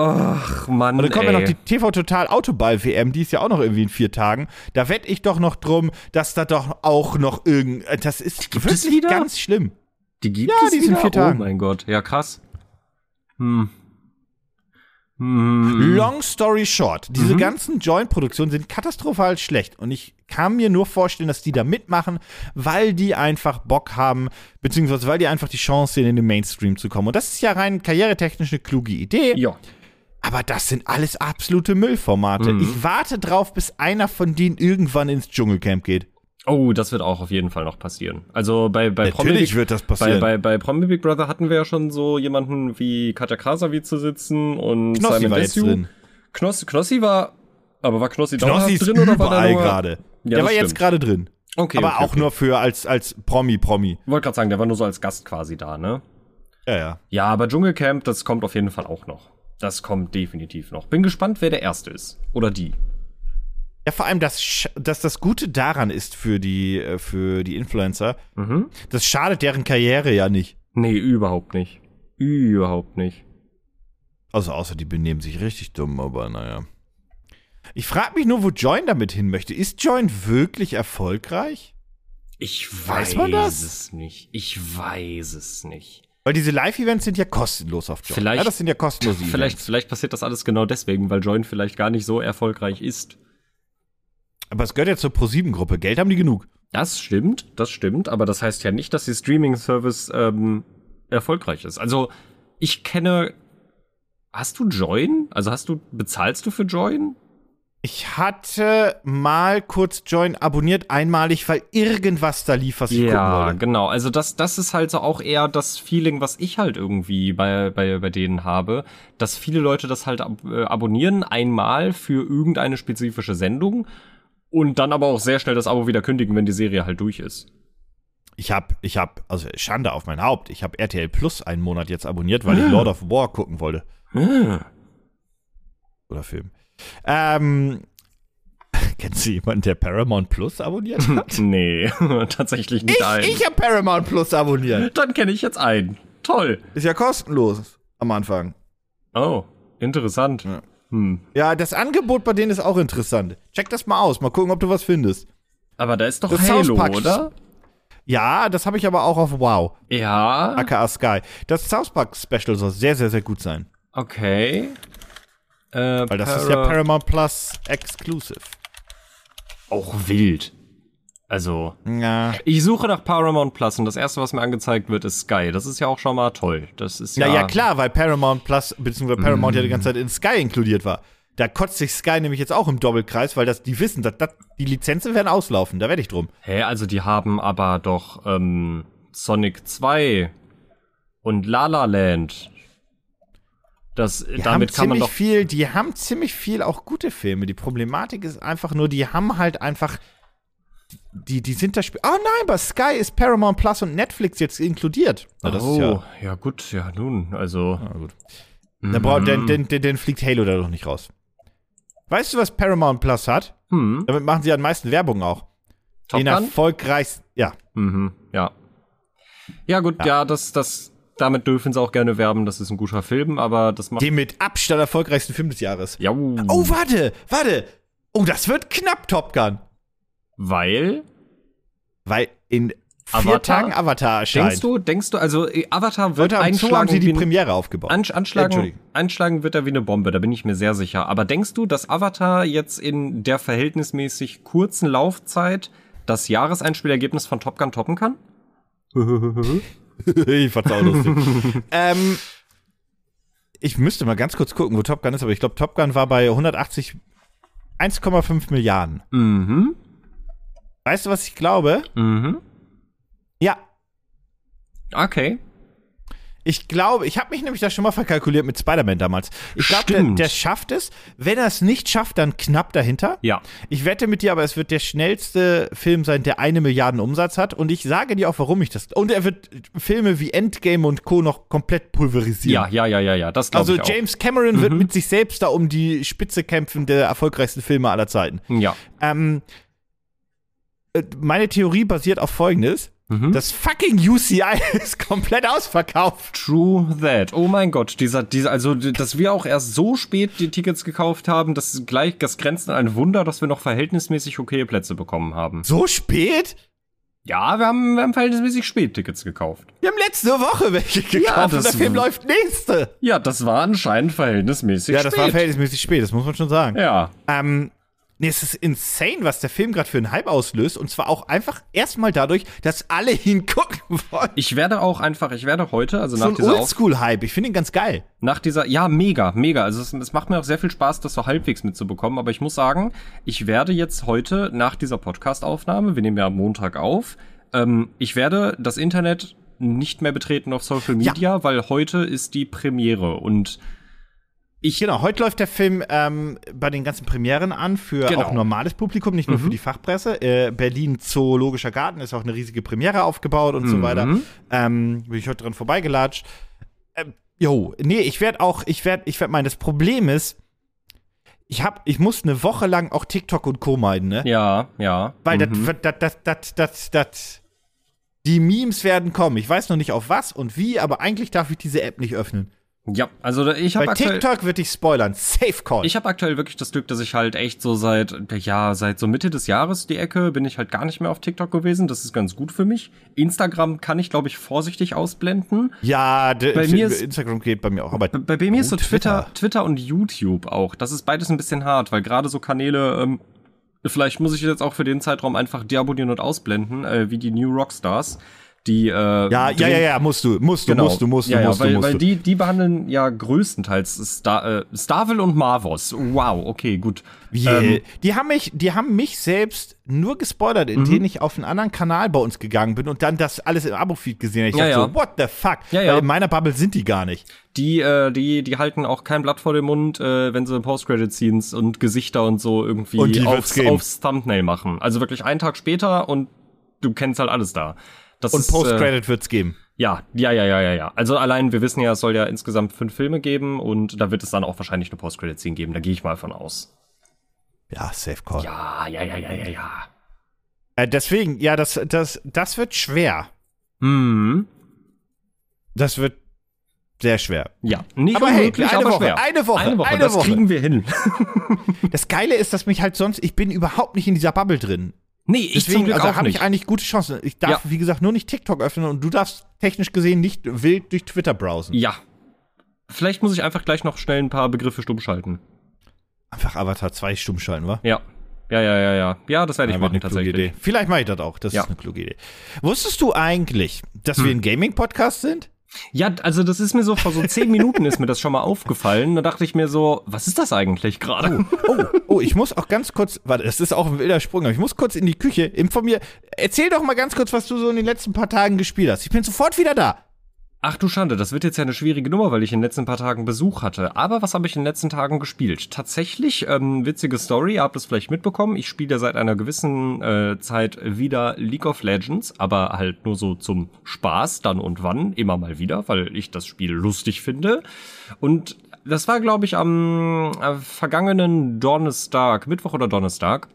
Speaker 2: Ach Mann,
Speaker 1: Und dann kommt
Speaker 2: ey.
Speaker 1: ja noch die TV Total Autoball WM, die ist ja auch noch irgendwie in vier Tagen. Da wette ich doch noch drum, dass da doch auch noch irgend, das ist
Speaker 2: Gibt
Speaker 1: wirklich ganz schlimm.
Speaker 2: Die gibt
Speaker 1: Ja,
Speaker 2: es
Speaker 1: die sind vier Tagen.
Speaker 2: Oh mein Gott, ja krass. Hm. Hm.
Speaker 1: Long story short, diese ganzen Joint-Produktionen sind katastrophal schlecht und ich kann mir nur vorstellen, dass die da mitmachen, weil die einfach Bock haben, beziehungsweise weil die einfach die Chance sehen, in den Mainstream zu kommen. Und das ist ja rein karrieretechnisch eine kluge Idee,
Speaker 2: Ja.
Speaker 1: Aber das sind alles absolute Müllformate.
Speaker 2: Mhm.
Speaker 1: Ich warte drauf, bis einer von denen irgendwann ins Dschungelcamp geht.
Speaker 2: Oh, das wird auch auf jeden Fall noch passieren. Also bei, bei Promi
Speaker 1: Natürlich
Speaker 2: Big-
Speaker 1: wird das
Speaker 2: bei,
Speaker 1: passieren.
Speaker 2: bei, bei Promi Big Brother hatten wir ja schon so jemanden wie Katja Krasavice zu sitzen und
Speaker 1: Knossi
Speaker 2: Simon
Speaker 1: war jetzt
Speaker 2: Desue.
Speaker 1: drin.
Speaker 2: Knossi, Knossi war, aber war Knossi,
Speaker 1: Knossi ist
Speaker 2: drin oder war der nur?
Speaker 1: gerade.
Speaker 2: Ja,
Speaker 1: der war jetzt gerade drin.
Speaker 2: Okay,
Speaker 1: aber
Speaker 2: okay,
Speaker 1: auch
Speaker 2: okay.
Speaker 1: nur für als, als Promi-Promi.
Speaker 2: Wollte gerade sagen, der war nur so als Gast quasi da, ne?
Speaker 1: Ja, ja.
Speaker 2: Ja, aber Dschungelcamp, das kommt auf jeden Fall auch noch. Das kommt definitiv noch. Bin gespannt, wer der Erste ist. Oder die.
Speaker 1: Ja, vor allem, das, Sch- dass das Gute daran ist für die, äh, für die Influencer,
Speaker 2: Mhm.
Speaker 1: das schadet deren Karriere ja nicht.
Speaker 2: Nee, überhaupt nicht. Überhaupt nicht.
Speaker 1: Also außer die benehmen sich richtig dumm, aber naja. Ich frage mich nur, wo Join damit hin möchte. Ist Join wirklich erfolgreich?
Speaker 2: Ich
Speaker 1: Weiß
Speaker 2: weiß,
Speaker 1: man das?
Speaker 2: es nicht. Ich weiß es nicht.
Speaker 1: Weil diese Live-Events sind ja kostenlos auf Join.
Speaker 2: Vielleicht-
Speaker 1: ja, das sind ja kostenlose <laughs>
Speaker 2: Vielleicht,
Speaker 1: Events.
Speaker 2: vielleicht passiert das alles genau deswegen, weil Join vielleicht gar nicht so erfolgreich ist.
Speaker 1: Aber es gehört ja zur Pro-7-Gruppe. Geld haben die genug.
Speaker 2: Das stimmt, das stimmt, aber das heißt ja nicht, dass die Streaming-Service ähm, erfolgreich ist. Also, ich kenne. Hast du Join? Also hast du, bezahlst du für Join?
Speaker 1: Ich hatte mal kurz Join abonniert, einmalig, weil irgendwas da lief, was ich gucken
Speaker 2: Ja,
Speaker 1: wollte.
Speaker 2: genau. Also das, das ist halt so auch eher das Feeling, was ich halt irgendwie bei, bei, bei denen habe, dass viele Leute das halt ab, äh, abonnieren, einmal für irgendeine spezifische Sendung und dann aber auch sehr schnell das Abo wieder kündigen, wenn die Serie halt durch ist.
Speaker 1: Ich hab, ich hab, also Schande auf mein Haupt, ich habe RTL Plus einen Monat jetzt abonniert, weil ich Lord of War gucken wollte. Oder Film. Ähm, <laughs> kennst du jemanden, der Paramount Plus abonniert <laughs> hat?
Speaker 2: nee, <laughs> tatsächlich nicht
Speaker 1: ich, ich habe Paramount Plus abonniert.
Speaker 2: dann kenne ich jetzt einen. Toll.
Speaker 1: Ist ja kostenlos am Anfang.
Speaker 2: Oh, interessant.
Speaker 1: Ja.
Speaker 2: Hm.
Speaker 1: Ja, das Angebot bei denen ist auch interessant. Check das mal aus, mal gucken, ob du was findest.
Speaker 2: Aber da ist doch
Speaker 1: Das
Speaker 2: Halo,
Speaker 1: Park-
Speaker 2: oder?
Speaker 1: Ja, das habe ich aber auch auf Wow,
Speaker 2: Ja.
Speaker 1: aka Sky. Das South Park Special soll sehr, sehr, sehr gut sein.
Speaker 2: Okay. Äh,
Speaker 1: Weil das ist ja
Speaker 2: Para-
Speaker 1: Paramount Plus Exclusive.
Speaker 2: auch wild. Also,
Speaker 1: Ja.
Speaker 2: ich suche nach Paramount Plus und das erste, was mir angezeigt wird, ist Sky. Das ist ja auch schon mal toll. Das ist ja.
Speaker 1: Ja, ja, klar, weil Paramount Plus, beziehungsweise Paramount ja die ganze Zeit in Sky inkludiert war. Da kotzt sich Sky nämlich jetzt auch im Doppelkreis, weil das, die wissen, dass, dass die Lizenzen werden auslaufen, da werde ich drum.
Speaker 2: Hä, also die haben aber doch ähm, Sonic 2 und La La Land. Das,
Speaker 1: Die
Speaker 2: damit
Speaker 1: haben
Speaker 2: kann man
Speaker 1: ziemlich
Speaker 2: doch.
Speaker 1: viel, die haben ziemlich viel auch gute Filme. Die Problematik ist einfach nur, die haben halt einfach, die, die sind da, sp- oh nein, bei Sky ist Paramount Plus und Netflix jetzt inkludiert. Na, das
Speaker 2: oh,
Speaker 1: ist ja,
Speaker 2: ja. gut, ja nun, also.
Speaker 1: na gut. Dann, braucht, dann, dann, dann, dann fliegt Halo da doch nicht raus. Weißt du, was Paramount Plus hat?
Speaker 2: Hm,
Speaker 1: Damit machen sie am meisten Werbung auch.
Speaker 2: Top
Speaker 1: Den erfolgreichsten, ja.
Speaker 2: Mhm, ja. Ja, gut, ja, das, das, damit dürfen sie auch gerne werben, das ist ein guter Film, aber das macht.
Speaker 1: Den mit Abstand erfolgreichsten Film des Jahres.
Speaker 2: Ja,
Speaker 1: Oh, warte, warte. Oh, das wird knapp, Top Gun.
Speaker 2: weil.
Speaker 1: Weil in vier
Speaker 2: Avatar?
Speaker 1: Tagen Avatar erscheint.
Speaker 2: Denkst du, denkst du, also äh, Avatar wird
Speaker 1: Heute am Zoo haben
Speaker 2: einschlagen
Speaker 1: sie die Premiere aufgebaut.
Speaker 2: Ansch anschlagen, anschlagen wird er wie eine Bombe, da bin ich mir sehr sicher. Aber denkst du, dass Avatar jetzt in der verhältnismäßig kurzen Laufzeit das Jahreseinspielergebnis von Top Gun toppen kann? <laughs> <laughs>
Speaker 1: ich fand's auch lustig. <laughs> ähm, ich müsste mal ganz kurz gucken, wo Top Gun ist, aber ich glaube, Top Gun war bei 180, 1,5 Milliarden.
Speaker 2: Mhm.
Speaker 1: Weißt du, was ich glaube?
Speaker 2: Mhm.
Speaker 1: Ja,
Speaker 2: Okay.
Speaker 1: Ich glaube, ich habe mich nämlich da schon mal verkalkuliert mit Spider-Man damals. Ich glaube, der, der schafft es. Wenn er es nicht schafft, dann knapp dahinter.
Speaker 2: Ja.
Speaker 1: Ich wette mit dir, aber es wird der schnellste Film sein, der eine Milliarden Umsatz hat. Und ich sage dir auch, warum ich das. Und er wird Filme wie Endgame und Co. noch komplett pulverisieren.
Speaker 2: Ja, ja, ja, ja, ja. Das
Speaker 1: Also
Speaker 2: ich auch.
Speaker 1: James Cameron wird mit sich selbst da um die Spitze kämpfen der erfolgreichsten Filme aller Zeiten.
Speaker 2: Ja.
Speaker 1: Ähm, äh, meine Theorie basiert auf folgendes.
Speaker 2: Mhm.
Speaker 1: Das fucking UCI <laughs> ist komplett ausverkauft.
Speaker 2: True that. Oh mein Gott, dieser, dieser, also, dass wir auch erst so spät die Tickets gekauft haben, das ist gleich, das grenzt an ein Wunder, dass wir noch verhältnismäßig okay Plätze bekommen haben.
Speaker 1: So spät?
Speaker 2: Ja, wir haben, wir haben verhältnismäßig spät Tickets gekauft.
Speaker 1: Wir haben letzte Woche welche gekauft und
Speaker 2: das
Speaker 1: der Film läuft nächste.
Speaker 2: Ja, das war anscheinend verhältnismäßig
Speaker 1: Ja,
Speaker 2: spät.
Speaker 1: das war verhältnismäßig spät, das muss man schon sagen.
Speaker 2: Ja.
Speaker 1: Ähm, nee, es ist insane, was der Film gerade für einen Hype auslöst. Und zwar auch einfach erstmal dadurch, dass alle <laughs> ihn gucken wollen.
Speaker 2: Ich werde auch einfach, ich werde heute, also
Speaker 1: So
Speaker 2: nach
Speaker 1: ein
Speaker 2: dieser,
Speaker 1: Oldschool-Hype. Ich finde ihn ganz geil.
Speaker 2: nach dieser, ja, mega, mega. Also es, es macht mir auch sehr viel Spaß, das so halbwegs mitzubekommen. Aber ich muss sagen, ich werde jetzt heute nach dieser Podcast-Aufnahme, wir nehmen ja am Montag auf, ähm, ich werde das Internet nicht mehr betreten auf Social
Speaker 1: Ja.
Speaker 2: Media, weil heute ist die Premiere und ich
Speaker 1: Genau, heute läuft der Film ähm, bei den ganzen Premieren an für
Speaker 2: Genau.
Speaker 1: auch normales Publikum, nicht nur für die Fachpresse. Äh, Berlin Zoologischer Garten ist auch eine riesige Premiere aufgebaut und so weiter. Ähm, bin ich heute dran vorbeigelatscht. Ähm, jo, nee, ich werde auch, ich werde, ich werde meinen, das Problem ist, ich hab, ich muss eine Woche lang auch TikTok und Co. meiden, ne?
Speaker 2: ja, ja.
Speaker 1: Weil
Speaker 2: mhm.
Speaker 1: das, das, das, das, das, das, die Memes werden kommen. Ich weiß noch nicht auf was und wie, aber eigentlich darf ich diese App nicht öffnen.
Speaker 2: Ja, also ich habe aktuell
Speaker 1: TikTok wird dich spoilern. Safe Call.
Speaker 2: Ich habe aktuell wirklich das Glück, dass ich halt echt so seit, ja, seit so Mitte des Jahres die Ecke bin ich halt gar nicht mehr auf TikTok gewesen. Das ist ganz gut für mich. Instagram kann ich, glaube ich, vorsichtig ausblenden.
Speaker 1: Ja,
Speaker 2: Bei mir ist-
Speaker 1: Instagram geht bei mir auch. Aber
Speaker 2: Bei, bei mir ist so Twitter,
Speaker 1: Twitter.
Speaker 2: Twitter und YouTube auch. Das ist beides ein bisschen hart, weil gerade so Kanäle, ähm, vielleicht muss ich jetzt auch für den Zeitraum einfach deabonnieren und ausblenden, äh, wie die New Rockstars. Die, äh,
Speaker 1: ja, ja, ja, ja, musst du, musst du,
Speaker 2: Genau.
Speaker 1: musst du, musst du,
Speaker 2: ja, ja,
Speaker 1: musst
Speaker 2: weil,
Speaker 1: du, musst
Speaker 2: weil die, die behandeln ja größtenteils Star, äh, Starville und Marvos. Wow, okay, gut.
Speaker 1: Yeah.
Speaker 2: Ähm,
Speaker 1: die haben mich, die haben mich selbst nur gespoilert,
Speaker 2: Mhm.
Speaker 1: indem ich auf einen anderen Kanal bei uns gegangen bin und dann das alles im Abo-Feed gesehen habe. Ich
Speaker 2: Ja,
Speaker 1: dachte
Speaker 2: ja.
Speaker 1: so, what the fuck?
Speaker 2: Ja, ja.
Speaker 1: Weil in meiner Bubble sind die gar nicht.
Speaker 2: die, äh, die, die halten auch kein Blatt vor den Mund, äh, wenn sie Post-Credit-Scenes und Gesichter und so irgendwie
Speaker 1: Und
Speaker 2: aufs, aufs Thumbnail machen. Also wirklich einen Tag später und du kennst halt alles da. Das
Speaker 1: Und
Speaker 2: äh,
Speaker 1: Post-Credit wird's geben.
Speaker 2: Ja, ja, ja, ja, ja, ja. Also allein, wir wissen ja, es soll ja insgesamt fünf Filme geben und da wird es dann auch wahrscheinlich eine Post-Credit-Scene geben. Da gehe ich mal von aus.
Speaker 1: Ja, Safe Call.
Speaker 2: Ja, ja, ja, ja, ja, ja.
Speaker 1: Äh, deswegen, ja, das, das, das wird schwer.
Speaker 2: Hm.
Speaker 1: Das wird sehr schwer.
Speaker 2: Ja, nicht
Speaker 1: Aber hey,
Speaker 2: unmöglich,
Speaker 1: eine
Speaker 2: aber
Speaker 1: Woche,
Speaker 2: schwer.
Speaker 1: eine Woche,
Speaker 2: eine Woche,
Speaker 1: eine
Speaker 2: das
Speaker 1: Woche.
Speaker 2: kriegen wir hin. <laughs>
Speaker 1: Das Geile ist, dass mich halt sonst, ich bin überhaupt nicht in dieser Bubble drin.
Speaker 2: Nee, ich zum
Speaker 1: Deswegen,
Speaker 2: Glück
Speaker 1: also habe ich eigentlich gute Chancen. Ich darf,
Speaker 2: Ja.
Speaker 1: wie gesagt, nur nicht TikTok öffnen und du darfst technisch gesehen nicht wild durch Twitter browsen.
Speaker 2: Ja. Vielleicht muss ich einfach gleich noch schnell ein paar Begriffe stumm schalten.
Speaker 1: Einfach Avatar 2 stumm schalten, wa?
Speaker 2: Ja. Ja, ja, ja, ja. Ja, das werde ich
Speaker 1: Ja,
Speaker 2: machen
Speaker 1: eine kluge
Speaker 2: tatsächlich.
Speaker 1: Idee. Vielleicht mache ich das auch. Das
Speaker 2: Ja.
Speaker 1: ist eine kluge Idee. Wusstest du eigentlich, dass
Speaker 2: Hm.
Speaker 1: wir ein Gaming-Podcast sind?
Speaker 2: Ja, also das ist mir so vor so zehn <laughs> Minuten ist mir das schon mal aufgefallen. Da dachte ich mir so, was ist das eigentlich gerade?
Speaker 1: Oh, oh, ich muss auch ganz kurz, warte, das ist auch ein wilder Sprung, aber ich muss kurz in die Küche. Informier, erzähl doch mal ganz kurz, was du so in den letzten paar Tagen gespielt hast. Ich bin sofort wieder da.
Speaker 2: Ach du Schande, das wird jetzt ja eine schwierige Nummer, weil ich in den letzten paar Tagen Besuch hatte. Aber was habe ich in den letzten Tagen gespielt? Tatsächlich, ähm, witzige Story, ihr habt es vielleicht mitbekommen. Ich spiele seit einer gewissen äh, Zeit wieder League of Legends, aber halt nur so zum Spaß, dann und wann, immer mal wieder, weil ich das Spiel lustig finde. Und das war, glaube ich, am äh, vergangenen Donnerstag, Mittwoch oder Donnerstag.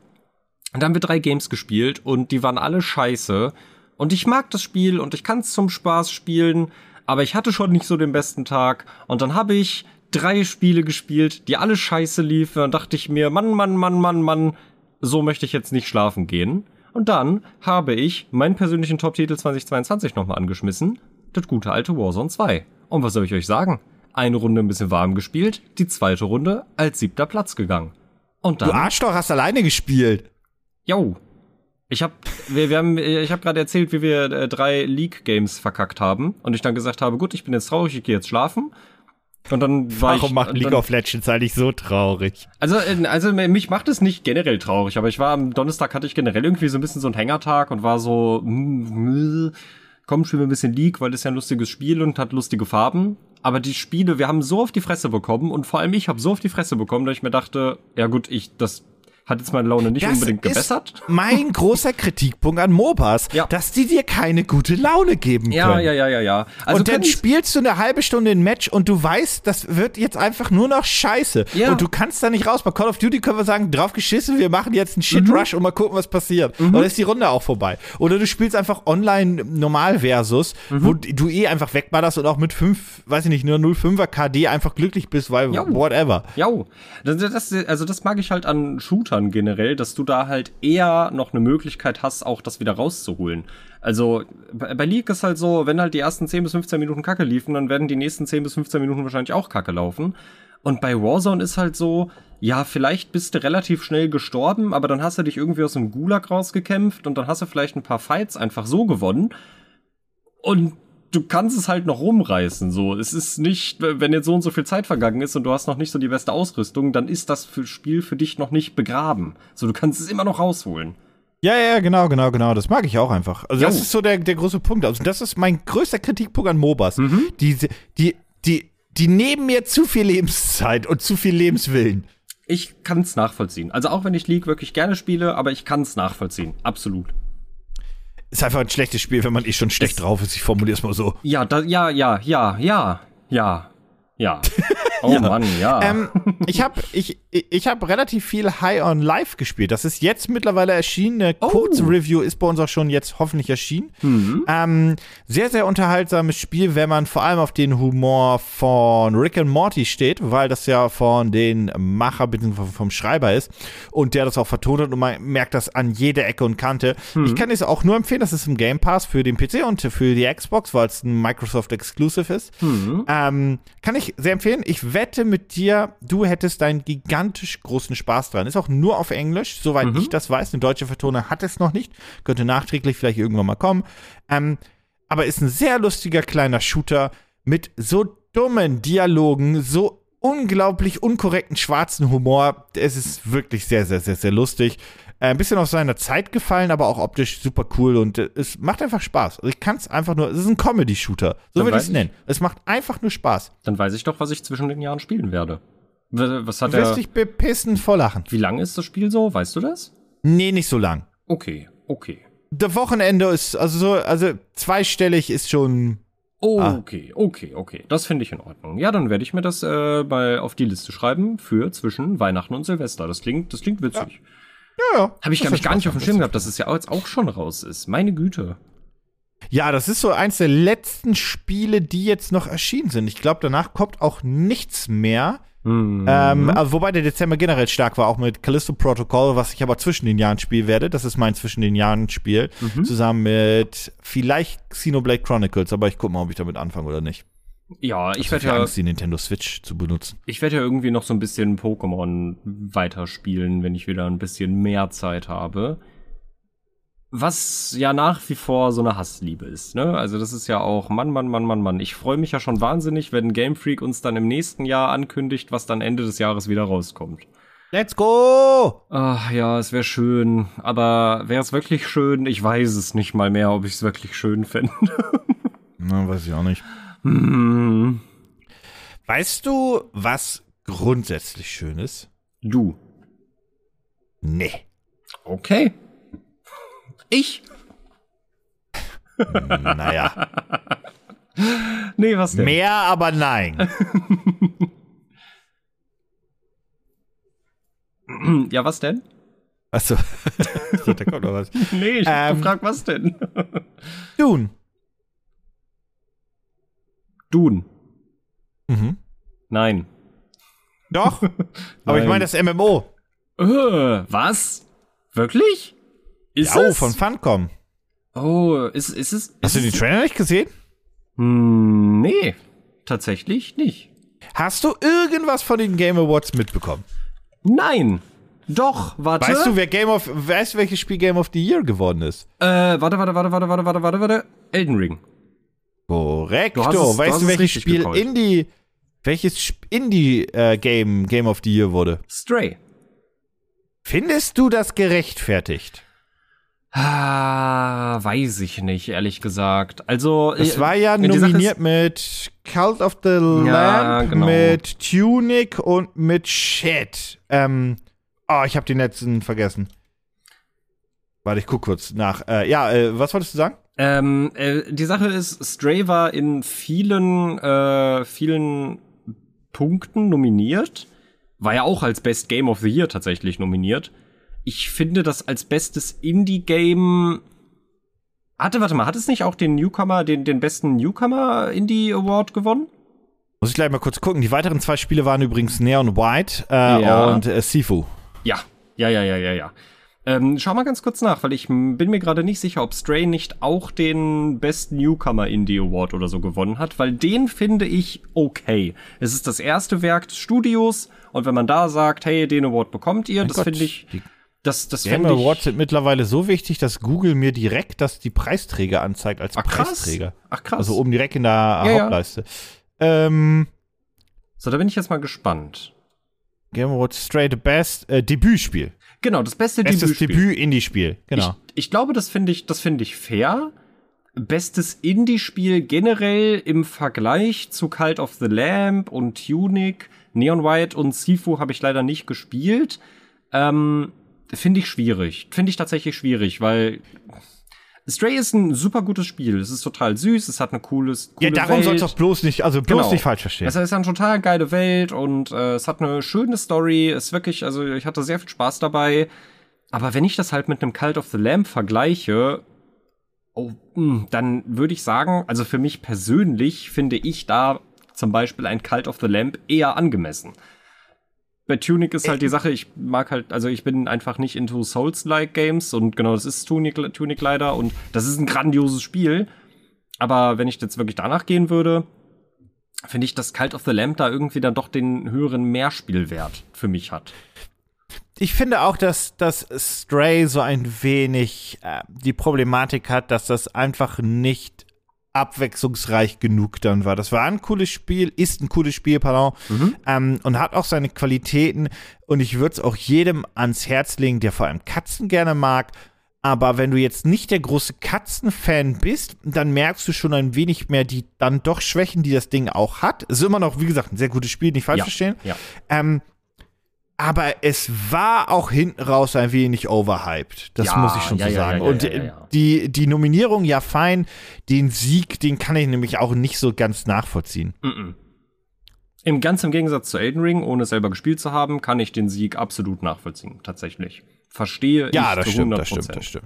Speaker 2: Und dann haben wir drei Games gespielt und die waren alle scheiße. Und ich mag das Spiel und ich kann es zum Spaß spielen, aber ich hatte schon nicht so den besten Tag. Und dann habe ich drei Spiele gespielt, die alle scheiße liefen. Und dachte ich mir, Mann, Mann, Mann, Mann, Mann, so möchte ich jetzt nicht schlafen gehen. Und dann habe ich meinen persönlichen Top-Titel 2022 nochmal angeschmissen. Das gute alte Warzone 2. Und was soll ich euch sagen? Eine Runde ein bisschen warm gespielt, die zweite Runde als siebter Platz gegangen. Und dann.
Speaker 1: Du Arschloch hast alleine gespielt.
Speaker 2: Jo. Ich habe wir, wir haben, ich hab gerade erzählt, wie wir äh, drei League-Games verkackt haben. Und ich dann gesagt habe, gut, ich bin jetzt traurig, ich gehe jetzt schlafen. Und dann war
Speaker 1: Warum
Speaker 2: ich.
Speaker 1: macht League
Speaker 2: dann,
Speaker 1: of Legends eigentlich so traurig?
Speaker 2: also, äh, also mich macht es nicht generell traurig, aber ich war am Donnerstag hatte ich generell irgendwie so ein bisschen so einen Hängertag und war so, mm, mm, komm, spielen wir ein bisschen League, weil das ist ja ein lustiges Spiel und hat lustige Farben. Aber die Spiele, wir haben so auf die Fresse bekommen und vor allem ich habe so auf die Fresse bekommen, dass ich mir dachte, ja gut, ich das hat jetzt meine Laune nicht
Speaker 1: Das
Speaker 2: unbedingt
Speaker 1: ist
Speaker 2: gebessert.
Speaker 1: mein <laughs> großer Kritikpunkt an MOBAs,
Speaker 2: Ja.
Speaker 1: dass die dir keine gute Laune geben
Speaker 2: Ja,
Speaker 1: können.
Speaker 2: ja, ja, ja, ja. Also
Speaker 1: und dann spielst du eine halbe Stunde ein Match und du weißt, das wird jetzt einfach nur noch scheiße.
Speaker 2: Ja.
Speaker 1: Und du kannst da nicht raus. Bei Call of Duty können wir sagen, drauf geschissen, wir machen jetzt einen Shit-Rush und mal gucken, was passiert. Und dann ist die Runde auch vorbei. Oder du spielst einfach online normal versus, wo du eh einfach wegballerst und auch mit 5, weiß ich nicht, nur 0,5er KD einfach glücklich bist, weil
Speaker 2: Jo.
Speaker 1: whatever.
Speaker 2: Ja, das, das, also das mag ich halt an Shootern generell, dass du da halt eher noch eine Möglichkeit hast, auch das wieder rauszuholen. Also bei League ist halt so, wenn halt die ersten 10 bis 15 Minuten Kacke liefen, dann werden die nächsten 10 bis 15 Minuten wahrscheinlich auch Kacke laufen. Und bei Warzone ist halt so, ja, vielleicht bist du relativ schnell gestorben, aber dann hast du dich irgendwie aus dem Gulag rausgekämpft und dann hast du vielleicht ein paar Fights einfach so gewonnen. Und du kannst es halt noch rumreißen. So, es ist nicht, wenn jetzt so und so viel Zeit vergangen ist und du hast noch nicht so die beste Ausrüstung, dann ist das für Spiel für dich noch nicht begraben. So, du kannst es immer noch rausholen.
Speaker 1: Ja, ja, genau, genau, genau. Das mag ich auch einfach. Also, das
Speaker 2: Jo.
Speaker 1: ist so der, der große Punkt. Also, das ist mein größter Kritikpunkt an MOBAs.
Speaker 2: Mhm.
Speaker 1: Die, die, die, die nehmen mir zu viel Lebenszeit und zu viel Lebenswillen.
Speaker 2: Ich kann es nachvollziehen. Also auch wenn ich League wirklich gerne spiele, aber ich kann es nachvollziehen. Absolut.
Speaker 1: Ist einfach ein schlechtes Spiel, wenn man eh schon schlecht
Speaker 2: Es-
Speaker 1: drauf ist. Ich formuliere es mal so.
Speaker 2: Ja, da, ja, ja, ja, ja, ja, ja. Oh <laughs> Mann, ja.
Speaker 1: Ähm, ich habe ich, ich hab relativ viel High on Life gespielt. Das ist jetzt mittlerweile erschienen. Eine
Speaker 2: Oh.
Speaker 1: kurze Review ist bei uns auch schon jetzt hoffentlich erschienen. Ähm, sehr, sehr unterhaltsames Spiel, wenn man vor allem auf den Humor von Rick and Morty steht, weil das ja von den Macher bzw. vom Schreiber ist und der das auch vertont hat und man merkt das an jeder Ecke und Kante. Ich kann es auch nur empfehlen, das ist im Game Pass für den PC und für die Xbox, weil es ein Microsoft Exclusive ist. Ähm, kann ich sehr empfehlen. Ich wette mit dir, du hättest einen gigantisch großen Spaß dran. Ist auch nur auf Englisch, soweit ich das weiß. Eine deutsche Vertonung hat es noch nicht. Könnte nachträglich vielleicht irgendwann mal kommen. Ähm, aber ist ein sehr lustiger kleiner Shooter mit so dummen Dialogen, so unglaublich unkorrekten schwarzen Humor. Es ist wirklich sehr, sehr, sehr, sehr lustig. Äh, ein bisschen aus seiner Zeit gefallen, aber auch optisch super cool und äh, es macht einfach Spaß. Also ich kann es einfach nur, es ist ein Comedy-Shooter, so würde ich es nennen. Es macht einfach nur Spaß.
Speaker 2: Dann weiß ich doch, was ich zwischen den Jahren spielen werde. Was hat
Speaker 1: Du wirst dich bepissen vor Lachen.
Speaker 2: Wie lang ist das Spiel so? Weißt du das?
Speaker 1: Nee, nicht so lang.
Speaker 2: Okay, okay.
Speaker 1: Der Wochenende ist, also so, also zweistellig ist schon. Ah.
Speaker 2: Okay, okay, okay. Das finde ich in Ordnung. Ja, dann werde ich mir das äh, mal auf die Liste schreiben für zwischen Weihnachten und Silvester. Das klingt, das klingt witzig.
Speaker 1: Ja, ja.
Speaker 2: Habe ich, gar nicht auf dem Schirm gehabt, dass es ja jetzt auch schon raus ist. Meine Güte.
Speaker 1: Ja, das ist so eins der letzten Spiele, die jetzt noch erschienen sind. Ich glaube, danach kommt auch nichts mehr.
Speaker 2: Hm.
Speaker 1: Ähm, also, wobei der Dezember generell stark war, auch mit Callisto Protocol, was ich aber zwischen den Jahren spielen werde. Das ist mein zwischen den Jahren Spiel. Zusammen mit vielleicht Xenoblade Chronicles, aber ich guck mal, ob ich damit anfange oder nicht.
Speaker 2: Ja, ich werde ja,
Speaker 1: Angst, die Nintendo Switch zu benutzen.
Speaker 2: ich werde ja irgendwie noch so ein bisschen Pokémon weiterspielen, wenn ich wieder ein bisschen mehr Zeit habe. Was ja nach wie vor so eine Hassliebe ist, ne? Also das ist ja auch, Mann, Mann, Mann, Mann, Mann. Ich freue mich ja schon wahnsinnig, wenn Game Freak uns dann im nächsten Jahr ankündigt, was dann Ende des Jahres wieder rauskommt.
Speaker 1: Let's go!
Speaker 2: Ach ja, es wäre schön. Aber wäre es wirklich schön? Ich weiß es nicht mal mehr, ob ich es wirklich schön finde. <laughs>
Speaker 1: Na, weiß ich auch nicht.
Speaker 2: Hm.
Speaker 1: Weißt du, was grundsätzlich schön ist?
Speaker 2: Du.
Speaker 1: Nee.
Speaker 2: Okay. Ich?
Speaker 1: Naja. <laughs>
Speaker 2: Nee, was denn?
Speaker 1: Mehr, aber nein. <laughs>
Speaker 2: Ja, was denn?
Speaker 1: Achso. so, da kommt noch was. <laughs>
Speaker 2: Nee, ich hab
Speaker 1: Ähm.
Speaker 2: gefragt, was denn?
Speaker 1: Dune.
Speaker 2: Dune.
Speaker 1: Mhm.
Speaker 2: Nein.
Speaker 1: Doch. <laughs> aber ich meine das MMO.
Speaker 2: Äh, was? Wirklich? Ist
Speaker 1: Ja, oh,
Speaker 2: es?
Speaker 1: von Funcom.
Speaker 2: oh, ist, ist es?
Speaker 1: Hast du
Speaker 2: ist
Speaker 1: den? Trailer nicht gesehen?
Speaker 2: Hm, nee, tatsächlich nicht.
Speaker 1: Hast du irgendwas von den Game Awards mitbekommen?
Speaker 2: Nein. Doch, warte.
Speaker 1: Weißt du, wer Game of, weißt du, welches Spiel Game of the Year geworden ist?
Speaker 2: Äh, warte, warte, warte, warte, warte, warte, warte, warte. Elden Ring.
Speaker 1: Korrekt. Weißt du,
Speaker 2: es
Speaker 1: welches Spiel
Speaker 2: gecallt.
Speaker 1: Indie, welches Sp- Indie äh, Game of the Year wurde?
Speaker 2: Stray.
Speaker 1: Findest du das gerechtfertigt?
Speaker 2: Ah, weiß ich nicht, ehrlich gesagt. Also,
Speaker 1: Es
Speaker 2: äh,
Speaker 1: war ja nominiert mit Cult of the
Speaker 2: Ja,
Speaker 1: Lamb,
Speaker 2: genau.
Speaker 1: mit Tunic und mit Shit. Ähm, oh, ich habe den letzten vergessen. Warte, ich guck kurz nach. Äh, ja, äh, was wolltest du sagen?
Speaker 2: Ähm, äh, die Sache ist, Stray war in vielen, äh, vielen Punkten nominiert. War ja auch als Best Game of the Year tatsächlich nominiert. Ich finde das als bestes Indie-Game. Hatte, warte mal, hat es nicht auch den Newcomer, den, den besten Newcomer Indie Award gewonnen?
Speaker 1: Muss ich gleich mal kurz gucken. Die weiteren zwei Spiele waren übrigens Neon White äh,
Speaker 2: Ja.
Speaker 1: und äh, Sifu.
Speaker 2: Ja, ja, ja, ja, ja, ja. Ähm, schau mal ganz kurz nach, weil ich bin mir gerade nicht sicher, ob Stray nicht auch den Best Newcomer Indie Award oder so gewonnen hat, weil den finde ich okay. Es ist das erste Werk des Studios und wenn man da sagt, hey, den Award bekommt ihr,
Speaker 1: Mein
Speaker 2: das finde ich, das, das
Speaker 1: Game
Speaker 2: finde ich.
Speaker 1: Awards sind mittlerweile so wichtig, dass Google mir direkt das die Preisträger anzeigt als
Speaker 2: Ach, krass.
Speaker 1: Preisträger.
Speaker 2: Ach krass.
Speaker 1: Also oben direkt in der
Speaker 2: Ja, ja.
Speaker 1: Hauptleiste. Ähm,
Speaker 2: so, da bin ich jetzt mal gespannt.
Speaker 1: Game Awards Straight Best äh, Debütspiel.
Speaker 2: Genau, das beste
Speaker 1: Bestes
Speaker 2: Debütspiel.
Speaker 1: Debüt-Indie-Spiel. Genau.
Speaker 2: Ich, ich glaube, das finde ich, das finde ich fair. Bestes Indie-Spiel generell im Vergleich zu Cult of the Lamb und Tunic, Neon White und Sifu habe ich leider nicht gespielt. Ähm, finde ich schwierig. Finde ich tatsächlich schwierig, weil Stray ist ein super gutes Spiel. Es ist total süß, es hat eine cooles, coole
Speaker 1: ja, darum soll es doch bloß nicht, also bloß
Speaker 2: Genau.
Speaker 1: nicht falsch verstehen.
Speaker 2: Es ist eine total geile Welt und äh, es hat eine schöne Story. Es ist wirklich, also ich hatte sehr viel Spaß dabei. Aber wenn ich das halt mit einem Cult of the Lamb vergleiche, oh, mh, dann würde ich sagen, also für mich persönlich finde ich da zum Beispiel ein Cult of the Lamb eher angemessen. Bei Tunic ist halt die Sache, ich mag halt, also ich bin einfach nicht into Souls-like Games und genau das ist Tunic, Tunic leider und das ist ein grandioses Spiel. Aber wenn ich jetzt wirklich danach gehen würde, finde ich, dass Cult of the Lamb da irgendwie dann doch den höheren Mehrspielwert für mich hat.
Speaker 1: ich finde auch, dass das Stray so ein wenig äh, die Problematik hat, dass das einfach nicht abwechslungsreich genug dann war. Das war ein cooles Spiel, ist ein cooles Spiel, pardon, mhm. ähm, und hat auch seine Qualitäten. Und ich würde es auch jedem ans Herz legen, der vor allem Katzen gerne mag. Aber wenn du jetzt nicht der große Katzenfan bist, dann merkst du schon ein wenig mehr die dann doch Schwächen, die das Ding auch hat. Es ist immer noch, wie gesagt, ein sehr gutes Spiel, nicht falsch
Speaker 2: ja,
Speaker 1: verstehen.
Speaker 2: Ja.
Speaker 1: Ähm, aber es war auch hinten raus ein wenig overhyped. Das
Speaker 2: Ja,
Speaker 1: muss ich schon
Speaker 2: ja,
Speaker 1: so
Speaker 2: ja,
Speaker 1: sagen. Und die, die Nominierung, ja fein. Den Sieg, den kann ich nämlich auch nicht so ganz nachvollziehen.
Speaker 2: Mhm. Im ganz im Gegensatz zu Elden Ring, ohne es selber gespielt zu haben, kann ich den Sieg absolut nachvollziehen, tatsächlich. Verstehe
Speaker 1: Ja,
Speaker 2: ich
Speaker 1: das
Speaker 2: zu
Speaker 1: stimmt,
Speaker 2: 100%.
Speaker 1: das stimmt, das stimmt.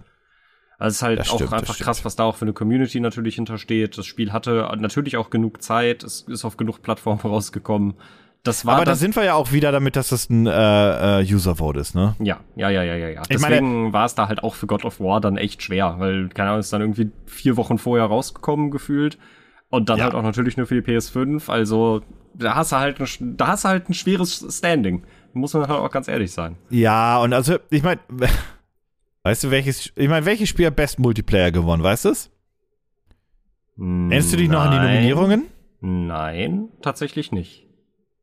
Speaker 2: Also es ist halt
Speaker 1: Das
Speaker 2: auch
Speaker 1: stimmt,
Speaker 2: einfach krass, was da auch für eine Community natürlich hintersteht. Das Spiel hatte natürlich auch genug Zeit, es ist auf genug Plattformen <laughs> rausgekommen. Das war
Speaker 1: Aber da sind wir ja auch wieder damit, dass das ein äh, äh, User-Vote ist, ne?
Speaker 2: ja, ja, ja, ja, ja, ja. Deswegen war es da halt auch für God of War dann echt schwer, weil, keine Ahnung, ist dann irgendwie vier Wochen vorher rausgekommen gefühlt. Und dann
Speaker 1: Ja.
Speaker 2: halt auch natürlich nur für die PS5. Also, da hast du halt ein, da hast du halt ein schweres Standing. Muss man halt auch ganz ehrlich sein.
Speaker 1: Ja, und also, ich meine, <laughs> weißt du, welches, ich meine, welches Spiel hat Best Multiplayer gewonnen, weißt du es? Erinnerst du dich noch an die. Nominierungen?
Speaker 2: Nein, tatsächlich nicht.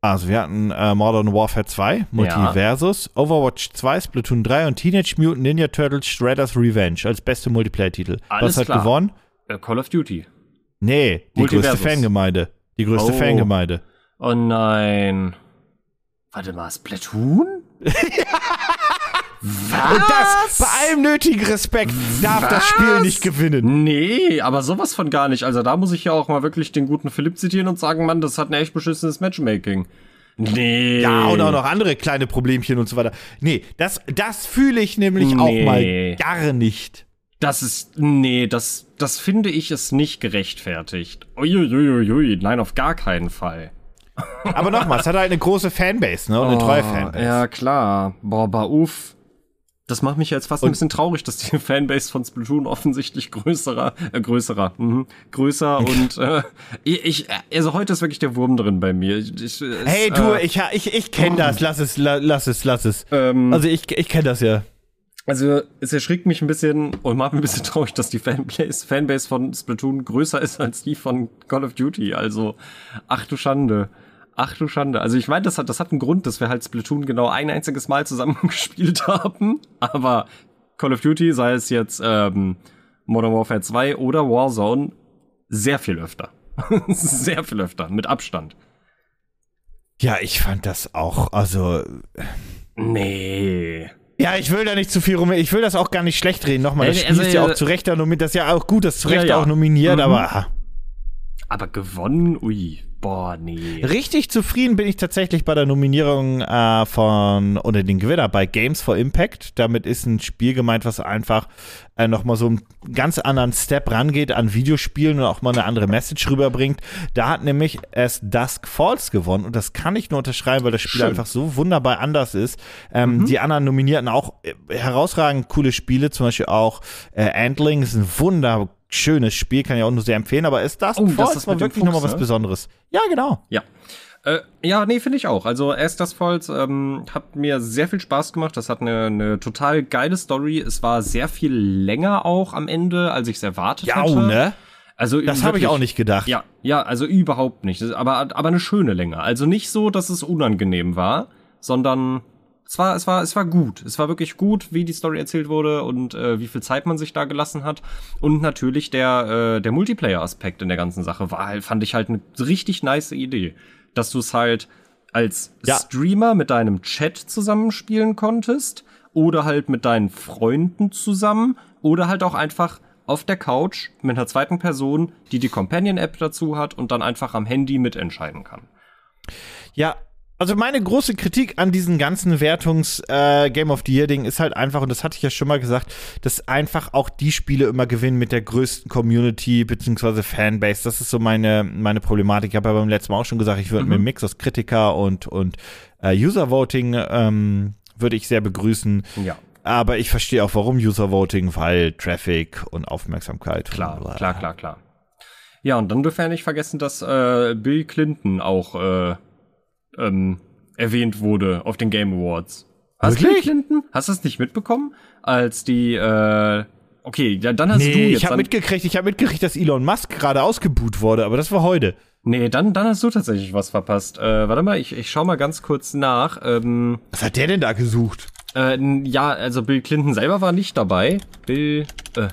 Speaker 1: Also wir hatten äh, Modern Warfare 2, Multiversus, Overwatch 2, Splatoon 3 und Teenage Mutant Ninja Turtles Shredder's Revenge als beste Multiplayer-Titel. Was hat
Speaker 2: klar.
Speaker 1: gewonnen?
Speaker 2: Äh, Call of Duty.
Speaker 1: Nee, die größte Fangemeinde. Die größte
Speaker 2: Oh.
Speaker 1: Fangemeinde.
Speaker 2: Oh nein. Warte mal, Splatoon? <laughs> Was?
Speaker 1: Und das, bei allem nötigen Respekt, darf das Spiel
Speaker 2: Was?
Speaker 1: nicht gewinnen.
Speaker 2: Nee, aber sowas von gar nicht. Also da muss ich ja auch mal wirklich den guten Philipp zitieren und sagen, Mann, das hat ein echt beschissenes Matchmaking. Nee.
Speaker 1: Ja, und auch noch andere kleine Problemchen und so weiter. Nee, das, das fühle ich nämlich
Speaker 2: Nee.
Speaker 1: auch mal gar nicht.
Speaker 2: Das ist, nee, das, das finde ich ist nicht gerechtfertigt. Uiuiuiui, nein, auf gar keinen Fall.
Speaker 1: Aber nochmal, es hat halt eine große Fanbase, ne? Und eine treue Fanbase.
Speaker 2: Oh, Ja, klar. Boah, uff. Das macht mich jetzt fast ein bisschen traurig, dass die <laughs> Fanbase von Splatoon offensichtlich größerer, äh, größerer, mhm, größer und äh, ich, also heute ist wirklich der Wurm drin bei mir. Ich, ich,
Speaker 1: Hey, du,
Speaker 2: äh,
Speaker 1: ich, ich, ich kenne das. Lass es, la, lass es, lass es.
Speaker 2: ähm,
Speaker 1: Also ich, ich kenne das ja.
Speaker 2: Also es erschrickt mich ein bisschen und macht mich ein bisschen <laughs> traurig, dass die Fanbase, Fanbase von Splatoon größer ist als die von Call of Duty. Also, ach du Schande. Ach du Schande. Also ich meine, das hat, das hat einen Grund, dass wir halt Splatoon genau ein einziges Mal zusammen <laughs> gespielt haben. Aber Call of Duty, sei es jetzt ähm, Modern Warfare 2 oder Warzone, sehr viel öfter. <laughs> sehr viel öfter, mit Abstand.
Speaker 1: Ja, ich fand das auch, also.
Speaker 2: Nee.
Speaker 1: Ja, ich will da nicht zu viel rum. Ich will das auch gar nicht schlecht reden. Nochmal, das
Speaker 2: Äh,
Speaker 1: Spiel
Speaker 2: also,
Speaker 1: ist ja
Speaker 2: äh,
Speaker 1: auch zu Recht da nominiert. Das ist ja auch gut, das zu
Speaker 2: Ja,
Speaker 1: Recht
Speaker 2: ja.
Speaker 1: auch nominiert,
Speaker 2: Mhm.
Speaker 1: aber.
Speaker 2: Aber gewonnen? Ui. Boah, nee.
Speaker 1: richtig zufrieden bin ich tatsächlich bei der Nominierung äh, von oder den Gewinner bei Games for Impact. Damit ist ein Spiel gemeint, was einfach äh, nochmal so einen ganz anderen Step rangeht an Videospielen und auch mal eine andere Message rüberbringt. Da hat nämlich es Dusk Falls gewonnen und das kann ich nur unterschreiben, weil das Spiel
Speaker 2: Schön.
Speaker 1: einfach so wunderbar anders ist. Ähm, Die anderen Nominierten auch äh, herausragend coole Spiele, zum Beispiel auch äh, Antling ist ein wunderschönes Spiel, kann ich auch nur sehr empfehlen, aber ist Dusk
Speaker 2: Oh, das
Speaker 1: Falls
Speaker 2: ist dem
Speaker 1: wirklich nochmal was
Speaker 2: ne?
Speaker 1: Besonderes. Ja, genau.
Speaker 2: Ja. Äh, ja, nee, finde ich auch. Also Esther's Falls ähm, hat mir sehr viel Spaß gemacht. Das hat eine, eine total geile Story. Es war sehr viel länger auch am Ende, als ich es erwartet
Speaker 1: Ja,
Speaker 2: hatte.
Speaker 1: ne?
Speaker 2: Also
Speaker 1: Das habe ich auch nicht gedacht.
Speaker 2: Ja, ja, also überhaupt nicht. Aber, aber eine schöne Länge. Also nicht so, dass es unangenehm war, sondern es war, es war, es war gut. Es war wirklich gut, wie die Story erzählt wurde und äh, wie viel Zeit man sich da gelassen hat. Und natürlich der, äh, der Multiplayer-Aspekt in der ganzen Sache war halt, fand ich halt eine richtig nice Idee. Dass du es halt als
Speaker 1: Ja.
Speaker 2: Streamer mit deinem Chat zusammenspielen konntest oder halt mit deinen Freunden zusammen oder halt auch einfach auf der Couch mit einer zweiten Person, die die Companion-App dazu hat und dann einfach am Handy mitentscheiden kann.
Speaker 1: Ja, also meine große Kritik an diesen ganzen Wertungs äh, Game of the Year Ding ist halt einfach und das hatte ich ja schon mal gesagt, dass einfach auch die Spiele immer gewinnen mit der größten Community beziehungsweise Fanbase. Das ist so meine meine Problematik. Ich habe ja beim letzten Mal auch schon gesagt, ich würde
Speaker 2: Mhm.
Speaker 1: mir einen Mix aus Kritiker und und äh, User Voting ähm, würde ich sehr begrüßen.
Speaker 2: Ja,
Speaker 1: Aber ich verstehe auch, warum User Voting, weil Traffic und Aufmerksamkeit.
Speaker 2: klar,
Speaker 1: und,
Speaker 2: klar, klar, klar. Ja, und dann dürfen wir nicht vergessen, dass äh, Bill Clinton auch äh, ähm, erwähnt wurde auf den Game Awards. Hast du Bill
Speaker 1: Wirklich?
Speaker 2: Clinton? Hast du es nicht mitbekommen? Als die äh, Okay, ja, dann hast
Speaker 1: nee,
Speaker 2: du jetzt.
Speaker 1: ich habe mitgekriegt, ich habe mitgekriegt, dass Elon Musk gerade ausgebuht wurde, aber das war heute.
Speaker 2: Nee, dann, dann hast du tatsächlich was verpasst. Äh, warte mal, ich, ich schau mal ganz kurz nach. Ähm,
Speaker 1: Was hat der denn da gesucht?
Speaker 2: äh, ja, also Bill Clinton selber war nicht dabei. Bill, äh,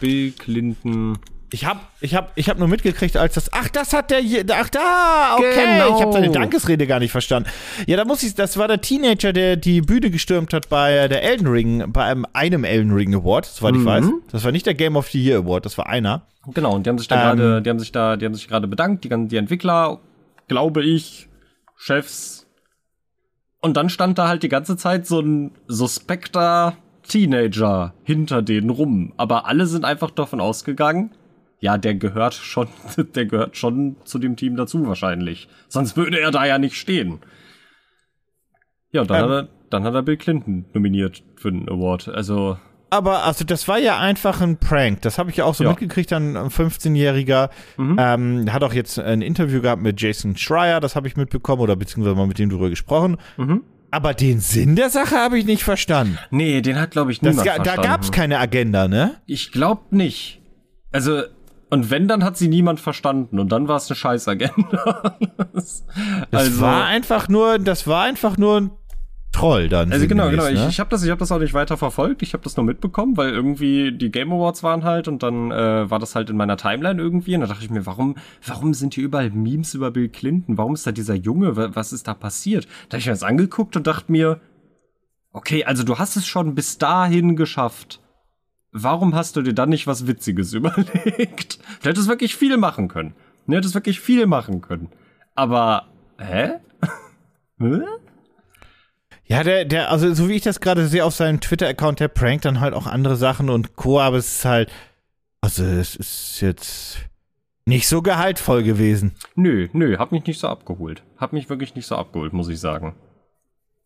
Speaker 2: Bill Clinton.
Speaker 1: Ich hab, ich hab, ich hab nur mitgekriegt, als das. Ach, das hat der. Ach, da, okay.
Speaker 2: Genau.
Speaker 1: Ich habe seine Dankesrede gar nicht verstanden. Ja, da muss ich. Das war der Teenager, der die Bühne gestürmt hat bei der Elden Ring, bei einem, einem Elden Ring Award, soweit ich weiß. Das war nicht der Game of the Year Award, das war einer.
Speaker 2: Genau, und die haben sich da
Speaker 1: Ähm.
Speaker 2: gerade, die haben sich da, die haben sich gerade bedankt, die, die Entwickler, glaube ich, Chefs. Und dann stand da halt die ganze Zeit so ein suspekter Teenager hinter denen rum. Aber alle sind einfach davon ausgegangen, ja, der gehört schon, <laughs> der gehört schon zu dem Team dazu wahrscheinlich. Sonst würde er da ja nicht stehen. Ja, dann,
Speaker 1: Ähm.
Speaker 2: hat, er, dann hat er Bill Clinton nominiert für den Award. Also,
Speaker 1: Aber also das war ja einfach ein Prank. Das habe ich ja auch so
Speaker 2: Ja.
Speaker 1: mitgekriegt, ein 15-Jähriger. Ähm, hat auch jetzt ein Interview gehabt mit Jason Schreier, das habe ich mitbekommen, oder beziehungsweise mal mit dem drüber gesprochen.
Speaker 2: Mhm.
Speaker 1: Aber den Sinn der Sache habe ich nicht verstanden.
Speaker 2: nee, den hat, glaube ich,
Speaker 1: Das,
Speaker 2: niemand
Speaker 1: ga- da
Speaker 2: verstanden.
Speaker 1: gab es keine Agenda, ne?
Speaker 2: Ich glaub nicht. Also, und wenn, dann hat sie niemand verstanden und dann war es eine Scheißagenda. <laughs> das
Speaker 1: Das war einfach nur, das war einfach nur ein Troll dann.
Speaker 2: also genau, genau.
Speaker 1: sinngemäß,
Speaker 2: Ich,
Speaker 1: ne?
Speaker 2: ich habe das, ich habe das auch nicht weiter verfolgt. Ich habe das nur mitbekommen, weil irgendwie die Game Awards waren halt und dann äh, war das halt in meiner Timeline irgendwie und da dachte ich mir, warum, warum sind hier überall Memes über Bill Clinton? Warum ist da dieser Junge? Wa- Was ist da passiert? Da habe ich mir das angeguckt und dachte mir, okay, also du hast es schon bis dahin geschafft. Warum hast du dir dann nicht was Witziges <laughs> überlegt? Du hättest wirklich viel machen können. Du hättest wirklich viel machen können. Aber, hä? <laughs> Hä?
Speaker 1: Ja, der, der, also so wie ich das gerade sehe auf seinem Twitter-Account, der prankt dann halt auch andere Sachen und Co., aber es ist halt, also es ist jetzt nicht so gehaltvoll gewesen.
Speaker 2: Nö, nö, hab mich nicht so abgeholt. Hab mich wirklich nicht so abgeholt, muss ich sagen.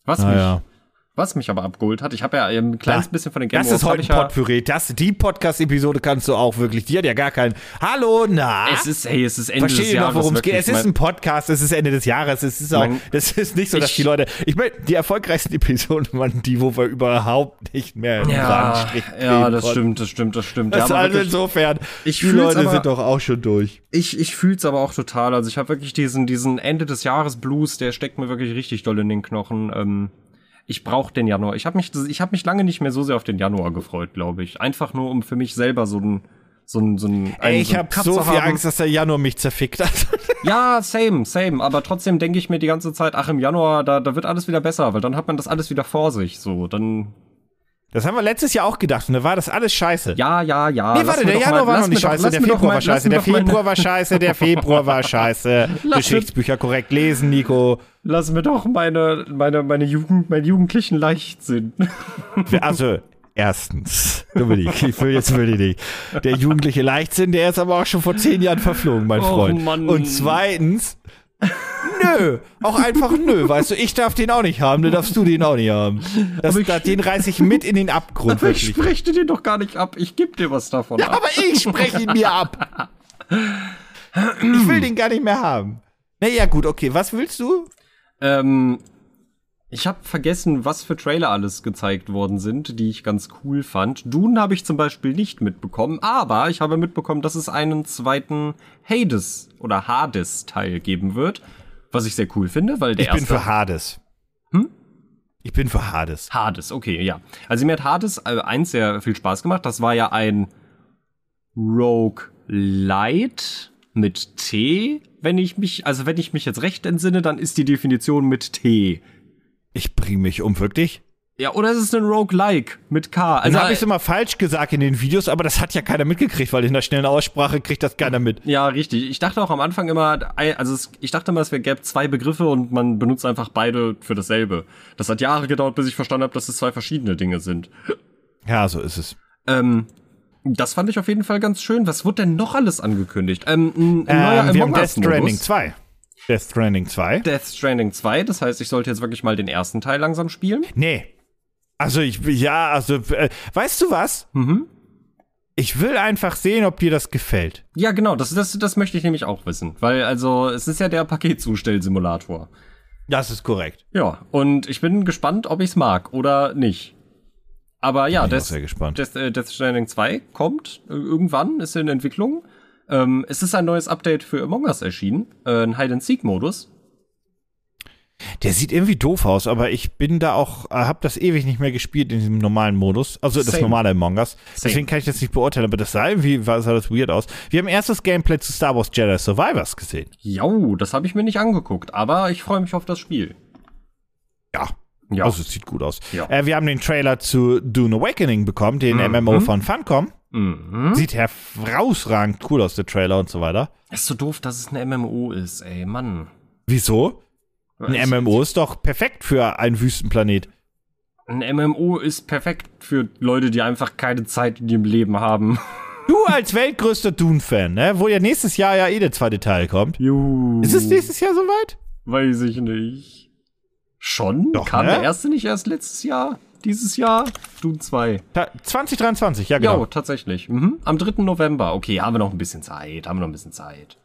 Speaker 2: Was
Speaker 1: Naja.
Speaker 2: mich, was mich aber abgeholt hat, ich habe ja ein kleines
Speaker 1: Da-
Speaker 2: bisschen von den Game
Speaker 1: Das ist heute ein
Speaker 2: ja,
Speaker 1: Potpourri. Das, die Podcast-Episode kannst du auch wirklich. Die hat ja gar keinen. Hallo, na?
Speaker 2: Es ist, hey, es ist Ende
Speaker 1: Versteht
Speaker 2: des
Speaker 1: ihr noch,
Speaker 2: Jahres.
Speaker 1: worum es geht? Es ist ein Podcast, es ist Ende des Jahres, es ist auch,
Speaker 2: Mein-
Speaker 1: das ist nicht so, dass
Speaker 2: Ich-
Speaker 1: die Leute, ich meine, die erfolgreichsten Episoden <laughs> waren die, wo wir überhaupt nicht mehr
Speaker 2: ja, ja, das
Speaker 1: konnten.
Speaker 2: stimmt, das stimmt, das stimmt.
Speaker 1: Das
Speaker 2: ja,
Speaker 1: also
Speaker 2: wirklich,
Speaker 1: insofern,
Speaker 2: Ich
Speaker 1: die Leute
Speaker 2: aber-
Speaker 1: sind doch auch schon durch.
Speaker 2: ich, ich fühl's aber auch total. Also ich habe wirklich diesen, diesen Ende des Jahres Blues, der steckt mir wirklich richtig doll in den Knochen. Ähm, ich brauche den Januar. Ich habe mich, ich habe mich lange nicht mehr so sehr auf den Januar gefreut, glaube ich. Einfach nur, um für mich selber so ein, so ein, so ein,
Speaker 1: Ey,
Speaker 2: einen-
Speaker 1: ich
Speaker 2: so
Speaker 1: habe so viel
Speaker 2: haben.
Speaker 1: Angst, dass der Januar mich zerfickt hat. <laughs>
Speaker 2: Ja, same, same. Aber trotzdem denke ich mir die ganze Zeit, ach, im Januar, da, da wird alles wieder besser, weil dann hat man das alles wieder vor sich. So, dann.
Speaker 1: Das haben wir letztes Jahr auch gedacht und da war das alles scheiße.
Speaker 2: Ja, ja, ja.
Speaker 1: Nee, warte, der
Speaker 2: doch
Speaker 1: Januar
Speaker 2: mal-
Speaker 1: war noch nicht
Speaker 2: doch-
Speaker 1: scheiße,
Speaker 2: lass
Speaker 1: der
Speaker 2: doch
Speaker 1: Februar
Speaker 2: mal-
Speaker 1: war scheiße, der
Speaker 2: doch meine-
Speaker 1: Februar war scheiße, der <laughs> Februar war scheiße. Geschichtsbücher korrekt lesen, Nico.
Speaker 2: Lass mir doch meine, meine, meine Jugend, meinen jugendlichen Leichtsinn. <laughs>
Speaker 1: Also, erstens, Dominik, ich will jetzt will ich nicht. Der jugendliche Leichtsinn, der ist aber auch schon vor zehn Jahren verflogen, mein
Speaker 2: Och,
Speaker 1: Freund.
Speaker 2: Mann.
Speaker 1: Und zweitens, nö, auch einfach nö, weißt du, ich darf den auch nicht haben, dann darfst du den auch nicht haben. Das,
Speaker 2: ich-
Speaker 1: das, den reiß ich mit in den Abgrund,
Speaker 2: Aber ich
Speaker 1: wirklich.
Speaker 2: spreche dir den doch gar nicht ab. Ich geb dir was davon
Speaker 1: Ja,
Speaker 2: ab.
Speaker 1: aber ich spreche ihn mir ab. Ich will den gar nicht mehr haben. Naja, gut, okay, was willst du?
Speaker 2: Ähm, ich habe vergessen, was für Trailer alles gezeigt worden sind, die ich ganz cool fand. Dune habe ich zum Beispiel nicht mitbekommen, aber ich habe mitbekommen, dass es einen zweiten Hades oder Hades-Teil geben wird, was ich sehr cool finde, weil der
Speaker 1: Ich bin für Hades. Hm? Ich bin für Hades.
Speaker 2: Hades, okay, ja. Also mir hat Hades äh, eins sehr viel Spaß gemacht. Das war ja ein Rogue Light mit T. Wenn ich mich, also wenn ich mich jetzt recht entsinne, dann ist die Definition mit T.
Speaker 1: Ich bring mich um, wirklich.
Speaker 2: Ja, oder ist es ein Roguelike mit K?
Speaker 1: Also habe ich es immer falsch gesagt in den Videos, aber das hat ja keiner mitgekriegt, weil in der schnellen Aussprache kriegt das keiner mit.
Speaker 2: ja, richtig. Ich dachte auch am Anfang immer, also es, ich dachte immer, es gäbe zwei Begriffe und man benutzt einfach beide für dasselbe. Das hat Jahre gedauert, bis ich verstanden habe, dass es zwei verschiedene Dinge sind.
Speaker 1: Ja, so ist es.
Speaker 2: Ähm, das fand ich auf jeden Fall ganz schön. Was wurde denn noch alles angekündigt? Ähm, ein, ein neuer
Speaker 1: Ähm, wir haben
Speaker 2: Among
Speaker 1: Death. Stranding 2. Death Stranding 2?
Speaker 2: Death Stranding 2, das heißt, ich sollte jetzt wirklich mal den ersten Teil langsam spielen.
Speaker 1: Nee. Also ich, ja, also, äh, weißt du was?
Speaker 2: Mhm.
Speaker 1: Ich will einfach sehen, ob dir das gefällt.
Speaker 2: Ja, genau, das, das, das möchte ich nämlich auch wissen. Weil, also, es ist ja der Paketzustellsimulator.
Speaker 1: Das ist korrekt.
Speaker 2: Ja, und ich bin gespannt, ob ich's mag oder nicht. Aber ja,
Speaker 1: ich auch
Speaker 2: Death,
Speaker 1: sehr gespannt.
Speaker 2: Death, äh, Death Stranding 2 kommt äh, irgendwann, ist in Entwicklung. Ähm, es ist ein neues Update für Among Us erschienen, äh, ein Hide-and-Seek-Modus.
Speaker 1: Der sieht irgendwie doof aus, aber ich bin da auch, äh, hab das ewig nicht mehr gespielt in diesem normalen Modus. Also das
Speaker 2: Same.
Speaker 1: normale Among Us.
Speaker 2: Same.
Speaker 1: Deswegen kann ich das nicht beurteilen, aber das sah irgendwie, sah das weird aus. Wir haben erstes Gameplay zu Star Wars Jedi Survivors gesehen.
Speaker 2: Jau, das habe ich mir nicht angeguckt, aber ich freue mich auf das Spiel.
Speaker 1: Ja.
Speaker 2: Ja.
Speaker 1: Also es sieht gut aus.
Speaker 2: Ja.
Speaker 1: Äh, wir haben den Trailer zu Dune Awakening bekommen, den
Speaker 2: Mhm.
Speaker 1: MMO von Funcom.
Speaker 2: Mhm.
Speaker 1: Sieht herausragend cool aus, der Trailer und so weiter.
Speaker 2: Ist so doof, dass es ein MMO ist, ey, Mann.
Speaker 1: Wieso? Ein MMO ist doch perfekt für einen Wüstenplanet.
Speaker 2: Ein MMO ist perfekt für Leute, die einfach keine Zeit in ihrem Leben haben. <laughs>
Speaker 1: Du als weltgrößter Dune-Fan, ne? Wo ja nächstes Jahr ja eh der zweite Teil kommt.
Speaker 2: Juhu.
Speaker 1: Ist es nächstes Jahr soweit?
Speaker 2: Weiß ich nicht. Schon?
Speaker 1: Doch,
Speaker 2: Kam
Speaker 1: ne?
Speaker 2: der erste nicht erst letztes Jahr? Dieses Jahr? Doom 2.
Speaker 1: Ta 2023, ja
Speaker 2: Ja,
Speaker 1: genau.
Speaker 2: tatsächlich. Mhm. Am 3. November. Okay, haben wir noch ein bisschen Zeit. Haben wir noch ein bisschen Zeit.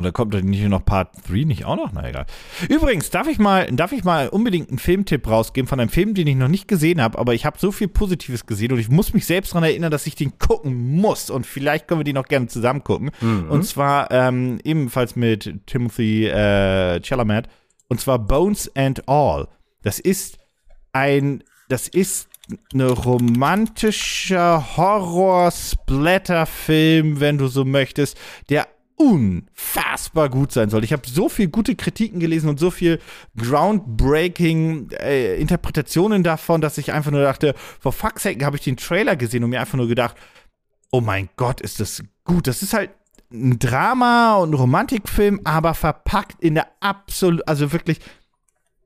Speaker 1: Und da kommt dann nicht noch Part 3 nicht auch noch? Na egal. Übrigens, darf ich mal, darf ich mal unbedingt einen Filmtipp rausgeben von einem Film, den ich noch nicht gesehen habe, aber ich habe so viel Positives gesehen und ich muss mich selbst daran erinnern, dass ich den gucken muss und vielleicht können wir den noch gerne zusammen gucken. Und zwar ähm, ebenfalls mit Timothy äh, Chalamet und zwar Bones and All. Das ist ein, das ist eine romantischer Horror-Splatter-Film, wenn du so möchtest, der unfassbar gut sein soll. Ich habe so viel gute Kritiken gelesen und so viel groundbreaking äh, Interpretationen davon, dass ich einfach nur dachte, for fuck's sake habe ich den Trailer gesehen und mir einfach nur gedacht, oh mein Gott, ist das gut. Das ist halt ein Drama und ein Romantikfilm, aber verpackt in der absolut, also wirklich,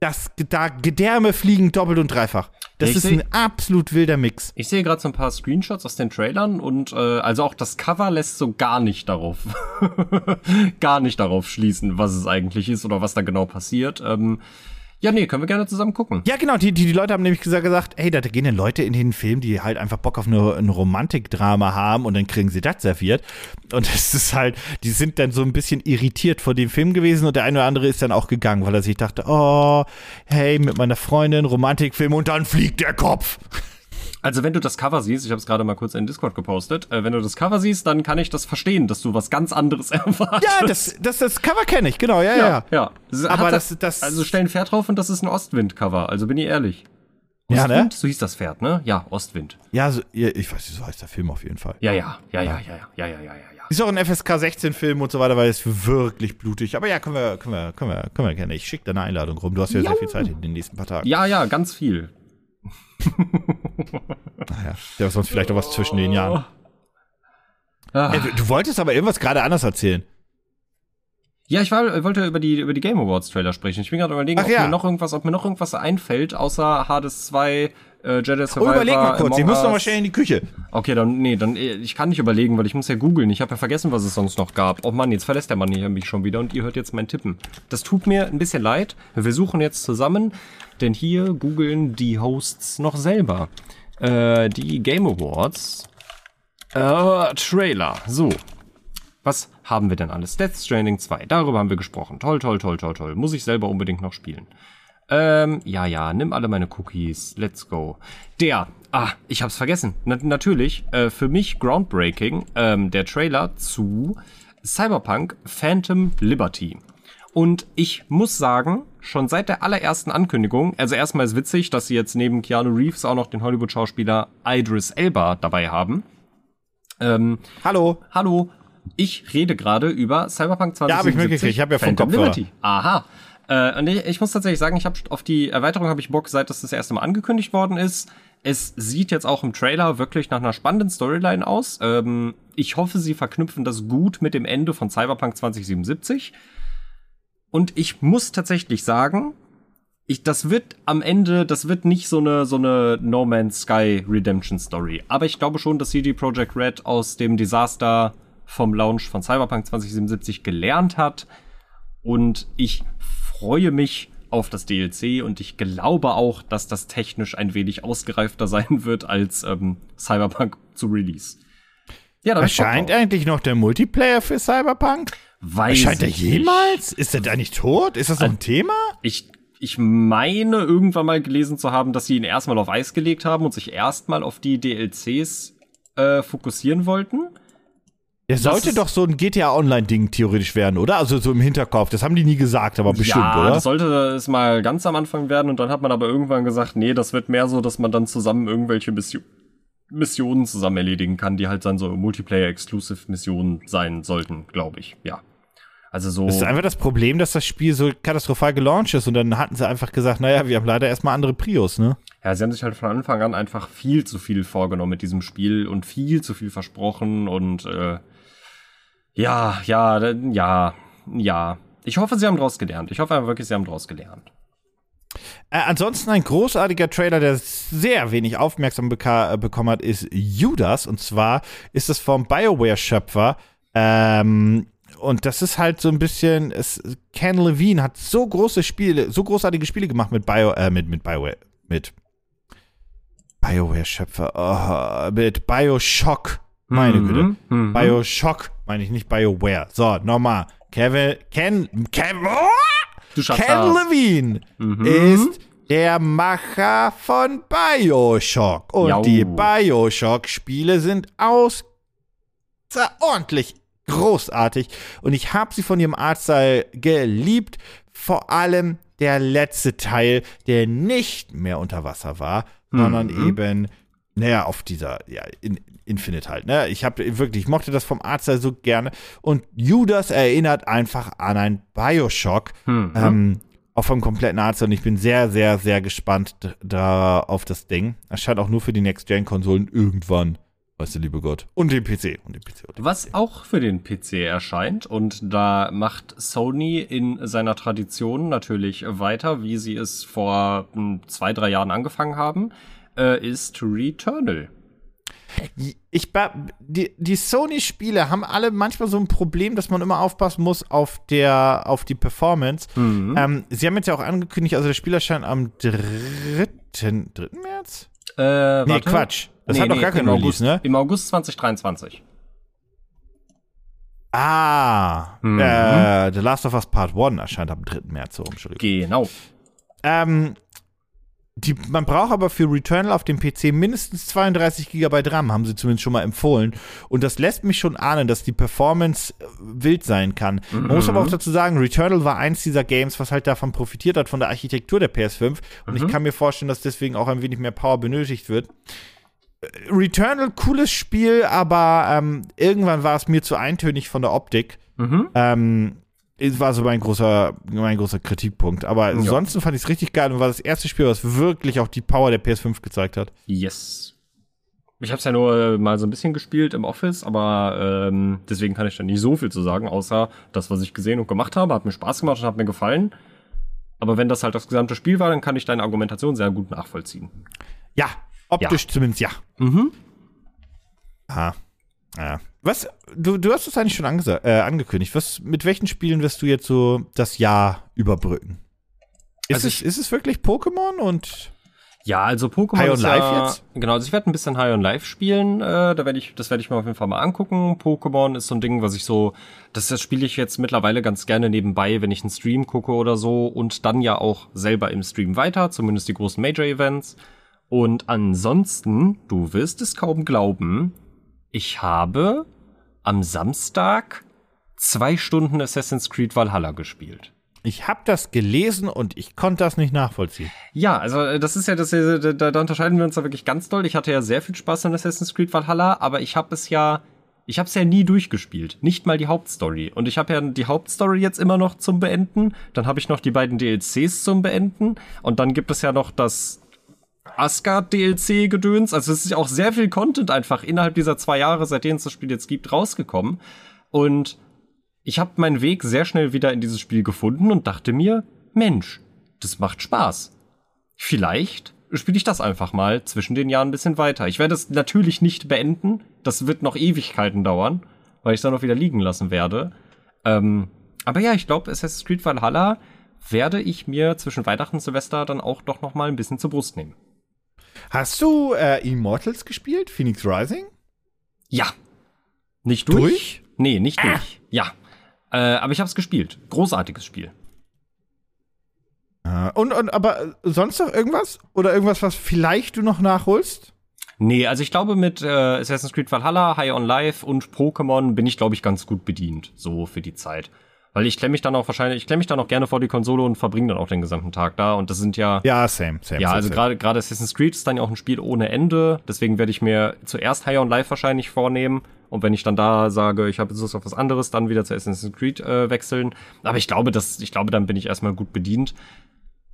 Speaker 1: das, da Gedärme fliegen doppelt und dreifach. Das
Speaker 2: Ich
Speaker 1: ist ein absolut wilder Mix.
Speaker 2: Ich sehe gerade so ein paar Screenshots aus den Trailern und äh, also auch das Cover lässt so gar nicht darauf <laughs> gar nicht darauf schließen, was es eigentlich ist oder was da genau passiert. Ähm, ja, nee, können wir gerne zusammen gucken.
Speaker 1: Ja, genau, die, die, die Leute haben nämlich gesagt, gesagt, hey, da gehen dann Leute in den Film, die halt einfach Bock auf eine, ein Romantikdrama haben und dann kriegen sie das serviert. Und es ist halt, die sind dann so ein bisschen irritiert vor dem Film gewesen und der eine oder andere ist dann auch gegangen, weil er sich dachte, oh, hey, mit meiner Freundin, Romantikfilm und dann fliegt der Kopf.
Speaker 2: Also wenn du das Cover siehst, ich habe es gerade mal kurz in Discord gepostet, äh, wenn du das Cover siehst, dann kann ich das verstehen, dass du was ganz anderes <laughs> erwartest.
Speaker 1: Ja, das, das, das Cover kenne ich, genau, ja, ja.
Speaker 2: ja. ja. Das
Speaker 1: Aber das- das-
Speaker 2: also stellen Pferd drauf und das ist ein Ostwind-Cover. Also bin ich ehrlich.
Speaker 1: Ja, ne?
Speaker 2: Ostwind? So hieß das Pferd, ne? Ja, Ostwind.
Speaker 1: Ja, so, ja, ich weiß nicht, so heißt der Film auf jeden Fall.
Speaker 2: Ja, ja, ja, ja, ja, ja, ja, ja, ja, ja.
Speaker 1: Ist auch ein FSK 16 Film und so weiter, weil es wirklich blutig. Aber ja, können wir, können wir, können wir, können wir gerne. Ich schicke da eine Einladung rum. Du hast ja sehr viel Zeit in den nächsten paar Tagen.
Speaker 2: Ja, ja, ganz viel.
Speaker 1: Naja, der sonst vielleicht auch was zwischen den Jahren.
Speaker 2: Ah.
Speaker 1: Ey, du, du wolltest aber irgendwas gerade anders erzählen.
Speaker 2: Ja, ich war, wollte über die, über die Game Awards Trailer sprechen. Ich bin gerade überlegen,
Speaker 1: Ach
Speaker 2: ob
Speaker 1: ja.
Speaker 2: mir noch irgendwas, ob mir noch irgendwas einfällt, außer Hades 2, äh, Jedi
Speaker 1: Oh,
Speaker 2: Survivor.
Speaker 1: überleg mal kurz.
Speaker 2: Among
Speaker 1: muss noch mal
Speaker 2: Us.
Speaker 1: schnell in die Küche.
Speaker 2: Okay, dann, nee, dann, äh, ich kann nicht überlegen, weil ich muss ja googeln. Ich habe ja vergessen, was es sonst noch gab. Oh Mann, jetzt verlässt der Mann hier mich schon wieder und ihr hört jetzt mein Tippen. Das tut mir ein bisschen leid. Wir suchen jetzt zusammen, denn hier googeln die Hosts noch selber. Äh, die Game Awards. Äh, Trailer. So. Was haben wir denn alles? Death Stranding 2. Darüber haben wir gesprochen. Toll, toll, toll, toll, toll. Muss ich selber unbedingt noch spielen. Ähm, ja, ja, nimm alle meine Cookies. Let's go. Der, ah, ich hab's vergessen. Na, natürlich, äh, für mich groundbreaking, ähm, der Trailer zu Cyberpunk Phantom Liberty. Und ich muss sagen, schon seit der allerersten Ankündigung, also erstmal ist witzig, dass sie jetzt neben Keanu Reeves auch noch den Hollywood-Schauspieler Idris Elba dabei haben. Ähm,
Speaker 1: Hallo.
Speaker 2: Hallo, ich rede gerade über Cyberpunk 2077.
Speaker 1: Ja, hab ich mitgekriegt. Ich hab ja vom
Speaker 2: Phantom
Speaker 1: Kopfhörer.
Speaker 2: Liberty. Aha. Äh, und ich, ich muss tatsächlich sagen, ich habe auf die Erweiterung habe ich Bock, seit das das erste Mal angekündigt worden ist. Es sieht jetzt auch im Trailer wirklich nach einer spannenden Storyline aus. Ähm, ich hoffe, sie verknüpfen das gut mit dem Ende von Cyberpunk 2077. Und ich muss tatsächlich sagen, ich, das wird am Ende, das wird nicht so eine, so eine No Man's Sky Redemption Story. Aber ich glaube schon, dass CD Projekt Red aus dem Desaster vom Launch von Cyberpunk 2077 gelernt hat. Und ich freue mich auf das DLC und ich glaube auch, dass das technisch ein wenig ausgereifter <laughs> sein wird als ähm, Cyberpunk zu Release. Ja,
Speaker 1: Erscheint eigentlich noch der Multiplayer für Cyberpunk?
Speaker 2: Weiß
Speaker 1: Erscheint er
Speaker 2: ich nicht.
Speaker 1: jemals? Ist er da nicht tot? Ist das noch ein Thema?
Speaker 2: Ich, ich meine irgendwann mal gelesen zu haben, dass sie ihn erstmal auf Eis gelegt haben und sich erstmal auf die DLCs äh, fokussieren wollten.
Speaker 1: Es sollte doch so ein GTA Online-Ding theoretisch werden, oder? Also so im Hinterkopf. Das haben die nie gesagt, aber bestimmt,
Speaker 2: ja,
Speaker 1: oder?
Speaker 2: Das sollte es mal ganz am Anfang werden und dann hat man aber irgendwann gesagt, nee, das wird mehr so, dass man dann zusammen irgendwelche Mission Missionen zusammen erledigen kann, die halt dann so Multiplayer-Exclusive-Missionen sein sollten, glaube ich. Ja. Also so.
Speaker 1: Das ist einfach das Problem, dass das Spiel so katastrophal gelauncht ist und dann hatten sie einfach gesagt, naja, wir haben leider erstmal andere Prios, ne?
Speaker 2: Ja, sie haben sich halt von Anfang an einfach viel zu viel vorgenommen mit diesem Spiel und viel zu viel versprochen und äh, ja, ja, ja, ja. Ich hoffe, sie haben daraus gelernt. Ich hoffe einfach wirklich, sie haben daraus gelernt.
Speaker 1: Äh, ansonsten ein großartiger Trailer, der sehr wenig Aufmerksamkeit äh, bekommen hat, ist Judas. Und zwar ist es vom BioWare-Schöpfer ähm, und das ist halt so ein bisschen, es, Ken Levine hat so große Spiele, so großartige Spiele gemacht mit Bio, äh, mit, mit Bioware, mit Bioware-Schöpfer, oh, mit Bioshock, meine mhm, Güte. Mhm. Bioshock, meine ich nicht Bioware. So, nochmal. Kevin, Ken, Ken, oh!
Speaker 2: du
Speaker 1: Ken Levine mhm. ist der Macher von Bioshock. Und Jau. die Bioshock-Spiele sind außerordentlich großartig und ich habe sie von ihrem Artstyle geliebt. Vor allem der letzte Teil, der nicht mehr unter Wasser war, mhm. sondern eben, naja, auf dieser, ja, in, Infinite halt. Ne? Ich habe wirklich, ich mochte das vom Artstyle so gerne. Und Judas erinnert einfach an ein Bioshock. Mhm. Ähm, auch vom kompletten Artstyle. Und ich bin sehr, sehr, sehr gespannt da auf das Ding. Erscheint auch nur für die Next-Gen-Konsolen irgendwann Weißt du, liebe Gott. Und den PC. Und den PC. Und
Speaker 2: den Was PC. auch für den PC erscheint. Und da macht Sony in seiner Tradition natürlich weiter, wie sie es vor hm, zwei, drei Jahren angefangen haben, äh, ist Returnal.
Speaker 1: Ich, die, die Sony-Spiele haben alle manchmal so ein Problem, dass man immer aufpassen muss auf, der, auf die Performance. Mhm. Ähm, sie haben jetzt ja auch angekündigt, also das Spiel erscheint am 3. 3. März?
Speaker 2: Äh,
Speaker 1: nee, Quatsch. Das nee, hat doch nee, gar keinen
Speaker 2: August,
Speaker 1: ne?
Speaker 2: Im August 2023.
Speaker 1: Ah, mhm. äh, The Last of Us Part 1 erscheint am 3. März, so, Entschuldigung.
Speaker 2: Genau.
Speaker 1: Ähm, die, man braucht aber für Returnal auf dem PC mindestens 32 GB RAM, haben sie zumindest schon mal empfohlen. Und das lässt mich schon ahnen, dass die Performance äh, wild sein kann. Mhm. Man muss aber auch dazu sagen, Returnal war eins dieser Games, was halt davon profitiert hat, von der Architektur der PS5. Und mhm. ich kann mir vorstellen, dass deswegen auch ein wenig mehr Power benötigt wird. Returnal, cooles Spiel, aber ähm, irgendwann war es mir zu eintönig von der Optik. Mhm. Ähm, war so mein großer, mein großer Kritikpunkt. Aber ja. ansonsten fand ich es richtig geil und war das erste Spiel, was wirklich auch die Power der PS5 gezeigt hat.
Speaker 2: Yes. Ich habe es ja nur mal so ein bisschen gespielt im Office, aber ähm, deswegen kann ich da nicht so viel zu sagen, außer das, was ich gesehen und gemacht habe, hat mir Spaß gemacht und hat mir gefallen. Aber wenn das halt das gesamte Spiel war, dann kann ich deine Argumentation sehr gut nachvollziehen.
Speaker 1: Ja, Optisch ja. zumindest ja.
Speaker 2: Mhm.
Speaker 1: Aha. Ja. Was, du, du hast es eigentlich schon äh, angekündigt. Was, mit welchen Spielen wirst du jetzt so das Jahr überbrücken? Ist, also es, ist es wirklich Pokémon und
Speaker 2: ja, also Pokémon
Speaker 1: High on Life ja, jetzt?
Speaker 2: Genau, also ich werde ein bisschen High on Life spielen. Äh, da werde ich, das werde ich mir auf jeden Fall mal angucken. Pokémon ist so ein Ding, was ich so, das, das spiele ich jetzt mittlerweile ganz gerne nebenbei, wenn ich einen Stream gucke oder so und dann ja auch selber im Stream weiter, zumindest die großen Major Events. Und ansonsten, du wirst es kaum glauben, ich habe am Samstag zwei Stunden Assassin's Creed Valhalla gespielt.
Speaker 1: Ich habe das gelesen und ich konnte das nicht nachvollziehen.
Speaker 2: Ja, also äh, das ist ja, das, da, da unterscheiden wir uns da wirklich ganz doll. Ich hatte ja sehr viel Spaß an Assassin's Creed Valhalla, aber ich habe es ja, ich habe es ja nie durchgespielt, nicht mal die Hauptstory. Und ich habe ja die Hauptstory jetzt immer noch zum Beenden. Dann habe ich noch die beiden DLCs zum Beenden und dann gibt es ja noch das Asgard-DLC-Gedöns. Also es ist auch sehr viel Content einfach innerhalb dieser zwei Jahre, seitdem es das Spiel jetzt gibt, rausgekommen. Und ich habe meinen Weg sehr schnell wieder in dieses Spiel gefunden und dachte mir, Mensch, das macht Spaß. Vielleicht spiele ich das einfach mal zwischen den Jahren ein bisschen weiter. Ich werde es natürlich nicht beenden. Das wird noch Ewigkeiten dauern, weil ich es dann noch wieder liegen lassen werde. Ähm, aber ja, ich glaube, Assassin's Creed Valhalla werde ich mir zwischen Weihnachten und Silvester dann auch doch noch mal ein bisschen zur Brust nehmen.
Speaker 1: Hast du äh, Immortals gespielt? Phoenix Rising?
Speaker 2: Ja. Nicht durch? durch? Nee, nicht ah. durch. Ja. Äh, aber ich habe es gespielt. Großartiges Spiel.
Speaker 1: Ah. Und, und aber sonst noch irgendwas? Oder irgendwas, was vielleicht du noch nachholst?
Speaker 2: Nee, also ich glaube mit äh, Assassin's Creed Valhalla, High on Life und Pokémon bin ich, glaube ich, ganz gut bedient, so für die Zeit. Weil ich klemme mich dann auch wahrscheinlich, ich klemme mich dann auch gerne vor die Konsole und verbringe dann auch den gesamten Tag da. Und das sind ja.
Speaker 1: Ja, same, same.
Speaker 2: Ja,
Speaker 1: same,
Speaker 2: also gerade gerade Assassin's Creed ist dann ja auch ein Spiel ohne Ende. Deswegen werde ich mir zuerst High on Life wahrscheinlich vornehmen. Und wenn ich dann da sage, ich habe jetzt Lust auf was anderes, dann wieder zu Assassin's Creed äh, wechseln. Aber ich glaube, dass, ich glaube, dann bin ich erstmal gut bedient.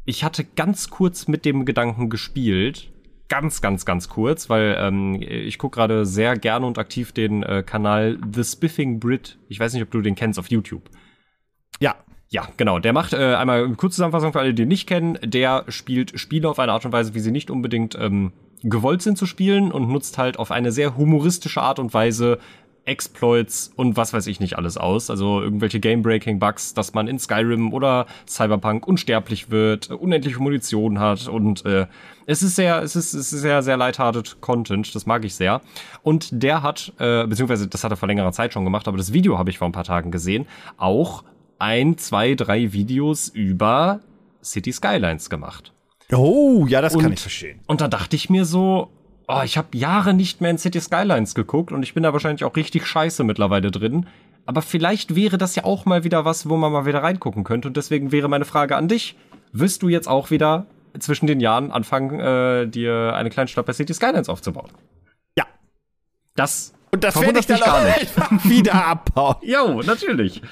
Speaker 2: Ich hatte ganz kurz mit dem Gedanken gespielt, ganz, ganz, ganz kurz, weil ähm, ich gucke gerade sehr gerne und aktiv den äh, Kanal The Spiffing Brit. Ich weiß nicht, ob du den kennst auf YouTube.
Speaker 1: Ja.
Speaker 2: Ja, genau. Der macht äh, einmal eine Kurzzusammenfassung für alle, die ihn nicht kennen. Der spielt Spiele auf eine Art und Weise, wie sie nicht unbedingt ähm, gewollt sind zu spielen und nutzt halt auf eine sehr humoristische Art und Weise Exploits und was weiß ich nicht alles aus. Also irgendwelche Game-Breaking-Bugs, dass man in Skyrim oder Cyberpunk unsterblich wird, unendliche Munition hat und äh, es ist sehr, es ist, es ist sehr, sehr lighthearted Content. Das mag ich sehr. Und der hat, äh, beziehungsweise das hat er vor längerer Zeit schon gemacht, aber das Video habe ich vor ein paar Tagen gesehen, auch ein, zwei, drei Videos über City Skylines gemacht.
Speaker 1: Oh, ja, das kann
Speaker 2: Und-
Speaker 1: ich verstehen.
Speaker 2: Und da dachte ich mir so, oh, ich habe Jahre nicht mehr in City Skylines geguckt und ich bin da wahrscheinlich auch richtig scheiße mittlerweile drin. Aber vielleicht wäre das ja auch mal wieder was, wo man mal wieder reingucken könnte. Und deswegen wäre meine Frage an dich. Wirst du jetzt auch wieder zwischen den Jahren anfangen, äh, dir eine kleine Stadt bei City Skylines aufzubauen?
Speaker 1: Ja.
Speaker 2: Das
Speaker 1: Und das werde ich dann auch einfach <laughs> wieder abbauen.
Speaker 2: Jo, natürlich.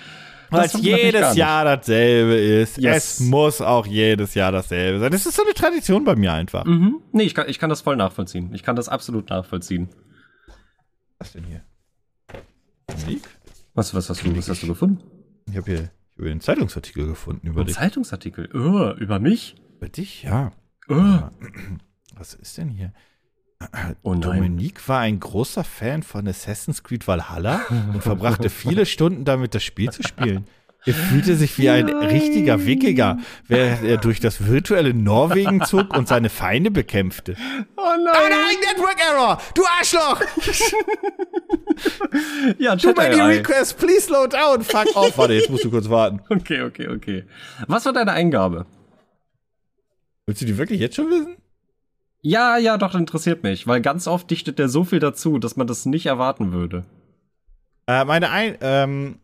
Speaker 1: Weil es jedes. Jahr dasselbe ist.
Speaker 2: Yes.
Speaker 1: Es muss auch jedes Jahr dasselbe sein. Das ist so eine Tradition bei mir einfach.
Speaker 2: Mhm. Nee, ich kann, ich kann das voll nachvollziehen. Ich kann das absolut nachvollziehen.
Speaker 1: Was denn hier? Musik?
Speaker 2: Was, was hast du, was hast du gefunden?
Speaker 1: Ich habe hier hier einen Zeitungsartikel gefunden über
Speaker 2: Ein
Speaker 1: dich.
Speaker 2: Zeitungsartikel. Oh, über mich?
Speaker 1: Über dich? Ja.
Speaker 2: Oh, <clears throat>
Speaker 1: Was ist denn hier?
Speaker 2: Oh nein.
Speaker 1: Dominique war ein großer Fan von Assassin's Creed Valhalla und <laughs> verbrachte viele Stunden damit, das Spiel zu spielen. Er fühlte sich wie ein richtiger Wikinger, während er durch das virtuelle Norwegen zog und seine Feinde bekämpfte.
Speaker 2: Oh
Speaker 1: Ah,
Speaker 2: nein.
Speaker 1: nein, Network Error! Du Arschloch! <laughs>
Speaker 2: Ja,
Speaker 1: Too many requests, please slow down. Fuck off. Warte, jetzt musst du kurz warten.
Speaker 2: Okay, okay, okay. Was war deine Eingabe?
Speaker 1: Willst du die wirklich jetzt schon wissen?
Speaker 2: Ja, ja, doch, interessiert mich, weil ganz oft dichtet der so viel dazu, dass man das nicht erwarten würde.
Speaker 1: Äh, meine ein, ähm,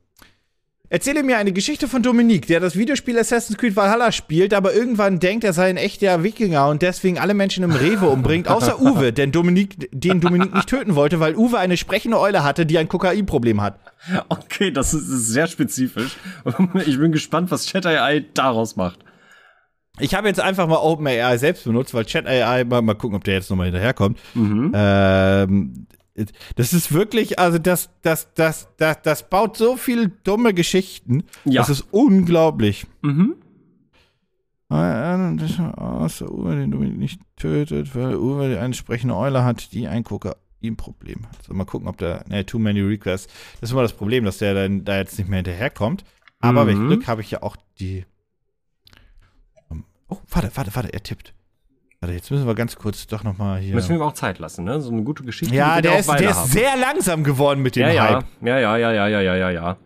Speaker 1: Erzähle mir eine Geschichte von Dominique, der das Videospiel Assassin's Creed Valhalla spielt, aber irgendwann denkt, er sei ein echter Wikinger und deswegen alle Menschen im Rewe umbringt, außer <laughs> Uwe, denn Dominique, den Dominique nicht töten wollte, weil Uwe eine sprechende Eule hatte, die ein Kokainproblem hat.
Speaker 2: Okay, das ist, ist sehr spezifisch. Ich bin gespannt, was Chat-AI daraus macht.
Speaker 1: Ich habe jetzt einfach mal OpenAI selbst benutzt, weil Chat-AI, mal, mal gucken, ob der jetzt nochmal hinterherkommt. Ähm, das ist wirklich, also das, das, das, das, das baut so viel dumme Geschichten.
Speaker 2: Ja.
Speaker 1: Das ist unglaublich.
Speaker 2: Mhm.
Speaker 1: Außer Uwe, den Dominik nicht tötet, weil Uwe eine sprechende Eule hat, die ein Kokain-Problem hat. So, mal gucken, ob der, ne, too many requests. Das ist immer das Problem, dass der dann da jetzt nicht mehr hinterherkommt. Aber
Speaker 2: Mhm.
Speaker 1: welch Glück habe ich ja auch die. Oh, warte, warte, warte, er tippt. Warte, jetzt müssen wir ganz kurz doch noch mal hier.
Speaker 2: Müssen wir ihm auch Zeit lassen, ne? So eine gute Geschichte.
Speaker 1: ja, der ist, der ist sehr langsam geworden mit dem
Speaker 2: ja, ja,
Speaker 1: Hype.
Speaker 2: ja, ja, ja, ja, ja, ja, ja, ja.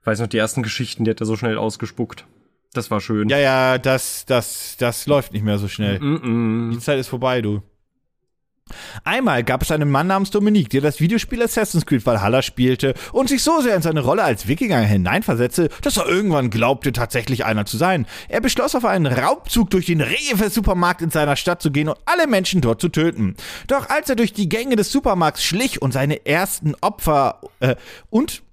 Speaker 2: Ich weiß noch, die ersten Geschichten, die hat er so schnell ausgespuckt. Das war schön.
Speaker 1: Ja, ja, das, das, das läuft nicht mehr so schnell.
Speaker 2: Mm
Speaker 1: Die Zeit ist vorbei, du. Einmal gab es einen Mann namens Dominique, der das Videospiel Assassin's Creed Valhalla spielte und sich so sehr in seine Rolle als Wikinger hineinversetzte, dass er irgendwann glaubte, tatsächlich einer zu sein. Er beschloss, auf einen Raubzug durch den Rewe-Supermarkt in seiner Stadt zu gehen und alle Menschen dort zu töten. Doch als er durch die Gänge des Supermarkts schlich und seine ersten Opfer äh, und